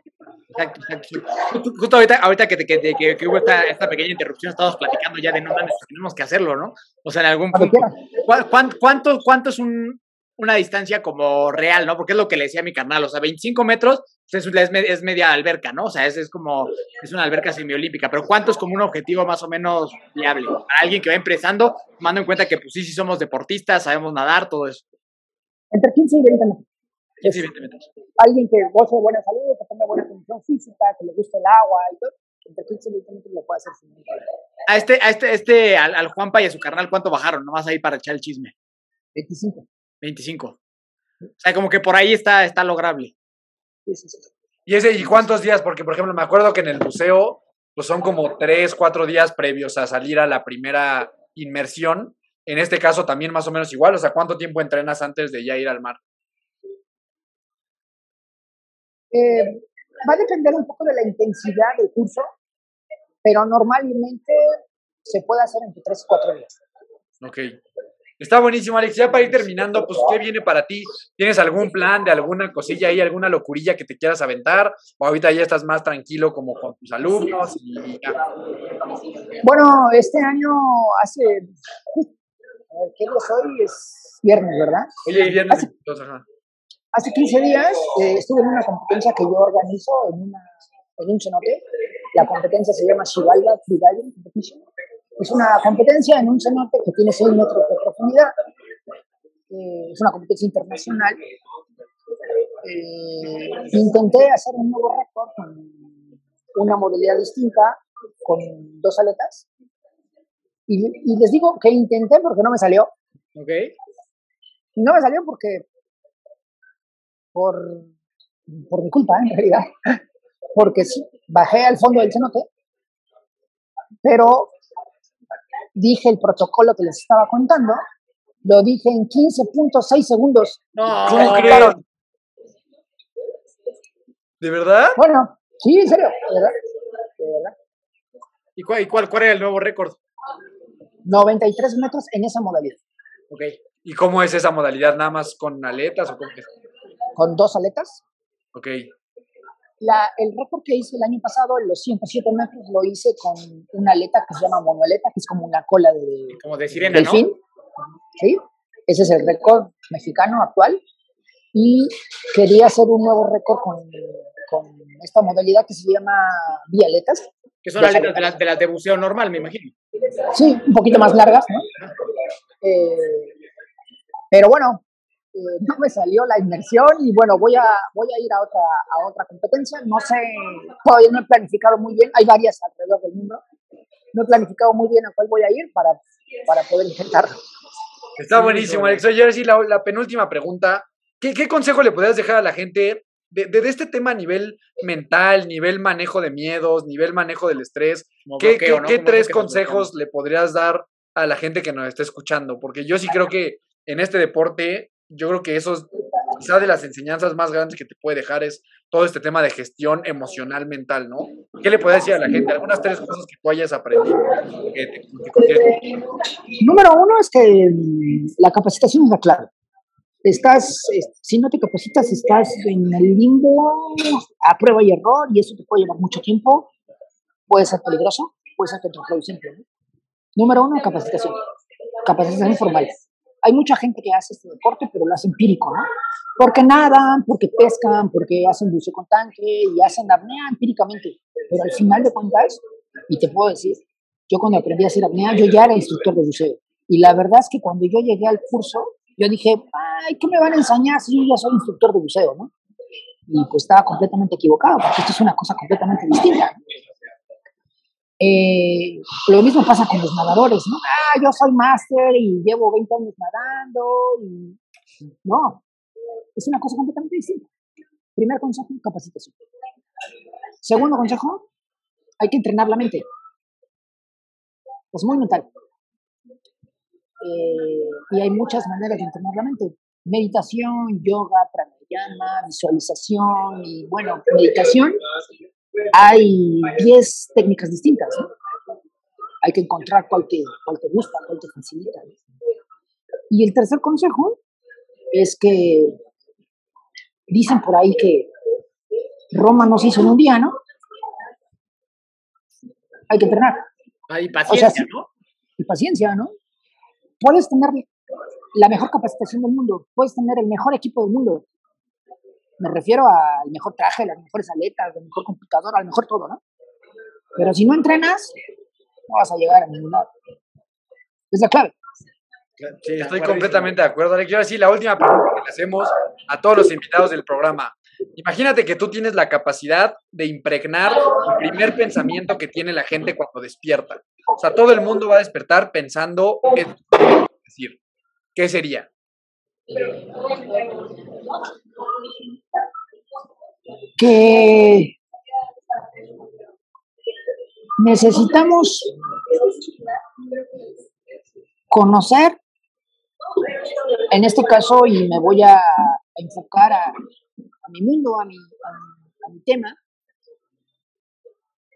B: Exacto, exacto. Justo ahorita, ahorita que, que, que, que hubo esta, esta, pequeña interrupción, estábamos platicando ya de no mames, tenemos que hacerlo, ¿no? O sea, en algún punto. ¿Cuánto, cuánto, cuánto es un, una distancia como real, ¿no? Porque es lo que le decía a mi carnal, o sea, 25 metros pues es, es, media alberca, ¿no? O sea, es, es como, es una alberca semiolímpica, pero ¿cuánto es como un objetivo más o menos viable? Para alguien que va empezando, tomando en cuenta que pues sí, sí somos deportistas, sabemos nadar, todo eso.
C: Entre 15 y 20 metros.
B: 15 y 20 metros.
C: Alguien que goce de buena salud, que tenga buena condición física, que le guste el agua y todo, entre 15 y 20 metros lo puede hacer sin ningún problema.
B: A este, a este, este, al, al Juanpa y a su carnal, ¿cuánto bajaron? Nomás ahí para echar el chisme.
C: 25.
B: 25. O sea, como que por ahí está, está lograble.
C: Sí, sí, sí.
A: ¿Y ese y cuántos días? Porque, por ejemplo, me acuerdo que en el museo, pues son como tres, cuatro días previos a salir a la primera inmersión. En este caso también más o menos igual. O sea, ¿cuánto tiempo entrenas antes de ya ir al mar?
C: Eh, va a depender un poco de la intensidad del curso, pero normalmente se puede hacer entre tres y cuatro días.
A: Ok. Está buenísimo, Alex. Ya para ir terminando, pues, ¿qué viene para ti? ¿Tienes algún plan de alguna cosilla ahí, alguna locurilla que te quieras aventar? ¿O ahorita ya estás más tranquilo como con tus alumnos? Y ya?
C: Bueno, este año hace. A ver, ¿qué día es hoy? Es viernes, ¿verdad?
A: Oye, viernes.
C: Hace,
A: entonces, ajá.
C: Hace 15 días eh, estuve en una competencia que yo organizo en, una, en un cenote. La competencia se llama Shivalba Freediving Competition. Es una competencia en un cenote que tiene 6 metros de profundidad. Eh, es una competencia internacional. Eh, intenté hacer un nuevo récord con una modalidad distinta, con dos aletas. Y, y, les digo que intenté porque no me salió.
B: Ok.
C: Y no me salió porque. Por, por mi culpa, en realidad. Porque sí, bajé al fondo del cenote, pero dije el protocolo que les estaba contando, lo dije en 15.6 segundos.
B: No,
A: ¿Cómo crees? ¿De verdad?
C: Bueno, sí, en serio, de verdad. De verdad.
B: ¿Y cuál, y cuál, cuál era el nuevo récord?
C: 93 metros en esa modalidad.
B: Ok.
A: ¿Y cómo es esa modalidad? ¿Nada más con aletas o con qué?
C: Con dos aletas.
A: Ok.
C: La, el récord que hice el año pasado, en los 107 metros, lo hice con una aleta que se llama monoaleta, que es como una cola de,
B: Como de sirena,
C: delfín. ¿Sí? Ese es el récord mexicano actual. Y quería hacer un nuevo récord con, con esta modalidad que se llama bialetas.
B: ¿no? Que son aletas de las, de las de buceo normal, me imagino.
C: Sí, un poquito más largas, ¿no? Eh, pero bueno, eh, no me salió la inmersión y bueno, voy a, voy a ir a otra, a otra competencia. No sé, todavía no he planificado muy bien, hay varias alrededor del mundo. No he planificado muy bien a cuál voy a ir para, para poder intentarlo.
A: Está buenísimo, Alex. Oye, ahora sí, la, la penúltima pregunta. ¿Qué, ¿Qué, consejo le podrías dejar a la gente de, de, de, este tema a nivel mental, nivel manejo de miedos, nivel manejo del estrés?
B: Como
A: ¿Qué,
B: bloqueo,
A: qué,
B: ¿no?
A: qué tres consejos le podrías dar a la gente que nos esté escuchando? Porque yo sí creo que en este deporte, yo creo que eso es quizás de las enseñanzas más grandes que te puede dejar es todo este tema de gestión emocional mental, ¿no? ¿Qué le puedes decir a la gente? Algunas tres cosas que tú hayas aprendido. Que te, que consideres-
C: Número uno es que mm, la capacitación es la clave. Estás, eh, si no te capacitas, estás en el limbo a prueba y error y eso te puede llevar mucho tiempo. Puede ser peligroso, puede ser contraproducente. ¿no? Número uno, capacitación. Capacitación formal. Hay mucha gente que hace este deporte, pero lo hace empírico, ¿no? Porque nadan, porque pescan, porque hacen buceo con tanque y hacen apnea empíricamente. Pero al final de cuentas, y te puedo decir, yo cuando aprendí a hacer apnea, yo ya era instructor de buceo. Y la verdad es que cuando yo llegué al curso, yo dije, ay, ¿qué me van a enseñar si yo ya soy instructor de buceo, no? Y pues estaba completamente equivocado, porque esto es una cosa completamente distinta. Eh, lo mismo pasa con los nadadores, ¿no? Ah, yo soy máster y llevo 20 años nadando y No, es una cosa completamente distinta. Primer consejo, capacitación. Segundo consejo, hay que entrenar la mente. Es muy mental. Eh, y hay muchas maneras de entrenar la mente. Meditación, yoga, pranayama, visualización y bueno, meditación. Hay 10 técnicas distintas. Hay que encontrar cuál te, cuál te gusta, cuál te facilita. Y el tercer consejo es que dicen por ahí que Roma no se hizo en un día, ¿no? Hay que entrenar.
B: Hay paciencia, ¿no?
C: Y paciencia, ¿no? Puedes tener la mejor capacitación del mundo, puedes tener el mejor equipo del mundo. Me refiero al mejor traje, las mejores aletas, el mejor computador, al mejor todo, ¿no? Pero si no entrenas, no vas a llegar a ningún lado. Es la clave.
A: Sí, estoy completamente de acuerdo, Alex. Yo ahora sí, la última pregunta que le hacemos a todos los invitados del programa. Imagínate que tú tienes la capacidad de impregnar el primer pensamiento que tiene la gente cuando despierta. O sea, todo el mundo va a despertar pensando, es decir, ¿qué sería?
C: Que necesitamos conocer, en este caso, y me voy a enfocar a, mi mundo, a mi, a, mi tema,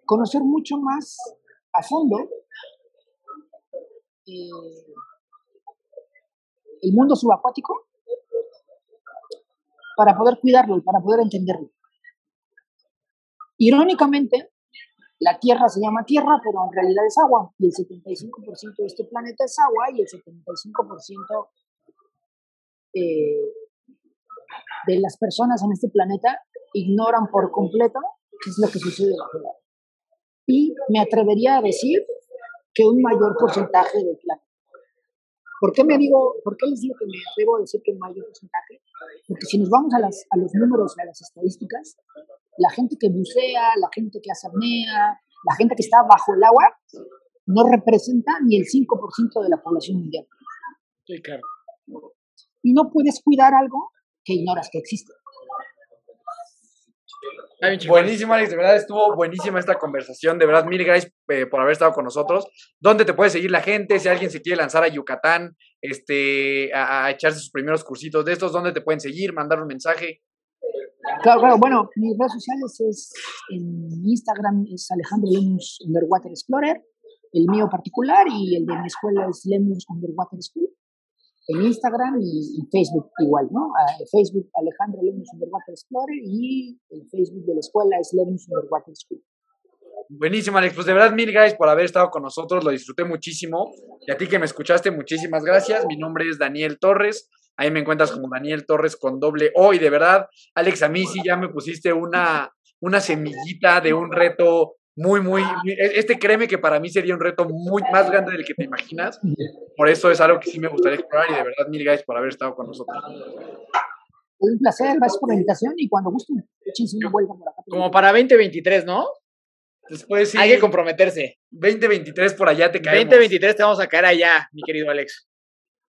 C: conocer mucho más a fondo eh, el mundo subacuático para poder cuidarlo y para poder entenderlo. Irónicamente, la Tierra se llama Tierra, pero en realidad es agua, y el 75% de este planeta es agua, y el 75% eh, de las personas en este planeta ignoran por completo qué es lo que sucede en la Tierra. Y me atrevería a decir que un mayor porcentaje del planeta. ¿Por qué, me digo, ¿Por qué les digo que me atrevo a decir que un mayor porcentaje? Porque si nos vamos a, las, a los números, a las estadísticas, la gente que bucea, la gente que hace apnea, la gente que está bajo el agua, no representa ni el 5% de la población mundial.
B: Sí, claro.
C: Y no puedes cuidar algo que ignoras que existe.
A: Buenísimo, Alex. De verdad estuvo buenísima esta conversación. De verdad, mil gracias eh, por haber estado con nosotros. ¿Dónde te puede seguir la gente? Si alguien se quiere lanzar a Yucatán, este, a, echarse sus primeros cursitos de estos, ¿dónde te pueden seguir? Mandar un mensaje.
C: Claro, claro. Bueno, mis redes sociales es en Instagram es Alejandro Lemus Underwater Explorer, el mío particular y el de mi escuela es Lemus Underwater School en Instagram y, Facebook igual, ¿no? Facebook Alejandro Lemus Underwater Explorer y el Facebook de la escuela es Lemus Underwater School.
A: Buenísimo, Alex. Pues de verdad, mil gracias por haber estado con nosotros. Lo disfruté muchísimo. Y a ti que me escuchaste, muchísimas gracias. Mi nombre es Daniel Torres. Ahí me encuentras como Daniel Torres con doble O. Y de verdad, Alex, a mí sí ya me pusiste una, una semillita de un reto muy, muy, e, este créeme que para mí sería un reto muy más grande del que te imaginas. Por eso es algo que sí me gustaría explorar y de verdad mil gracias por haber estado con nosotros.
C: Un placer, gracias por la invitación y cuando gusten, una vuelta por acá.
B: Como para 2023, ¿no?
A: Después sí.
B: Hay que comprometerse.
A: 2023 por allá te caemos.
B: 2023 te vamos a caer allá, mi querido Alex.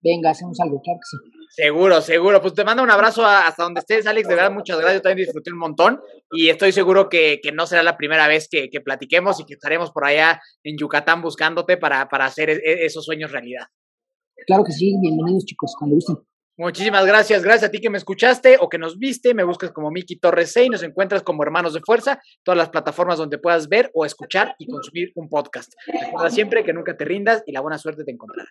C: Venga, hacemos algo, claro que sí.
B: Seguro, seguro. Pues te mando un abrazo hasta donde estés, Alex. De verdad, muchas gracias. Yo también disfruté un montón y estoy seguro que, no será la primera vez que, platiquemos y que estaremos por allá en Yucatán buscándote para, para hacer e, e, esos sueños realidad.
C: Claro que sí. Bienvenidos, chicos, cuando gusten.
B: Muchísimas gracias, gracias a ti que me escuchaste o que nos viste, me buscas como Miki Torres 6, nos encuentras como Hermanos de Fuerza, todas las plataformas donde puedas ver o escuchar y consumir un podcast. Recuerda siempre que nunca te rindas y la buena suerte te encontrará.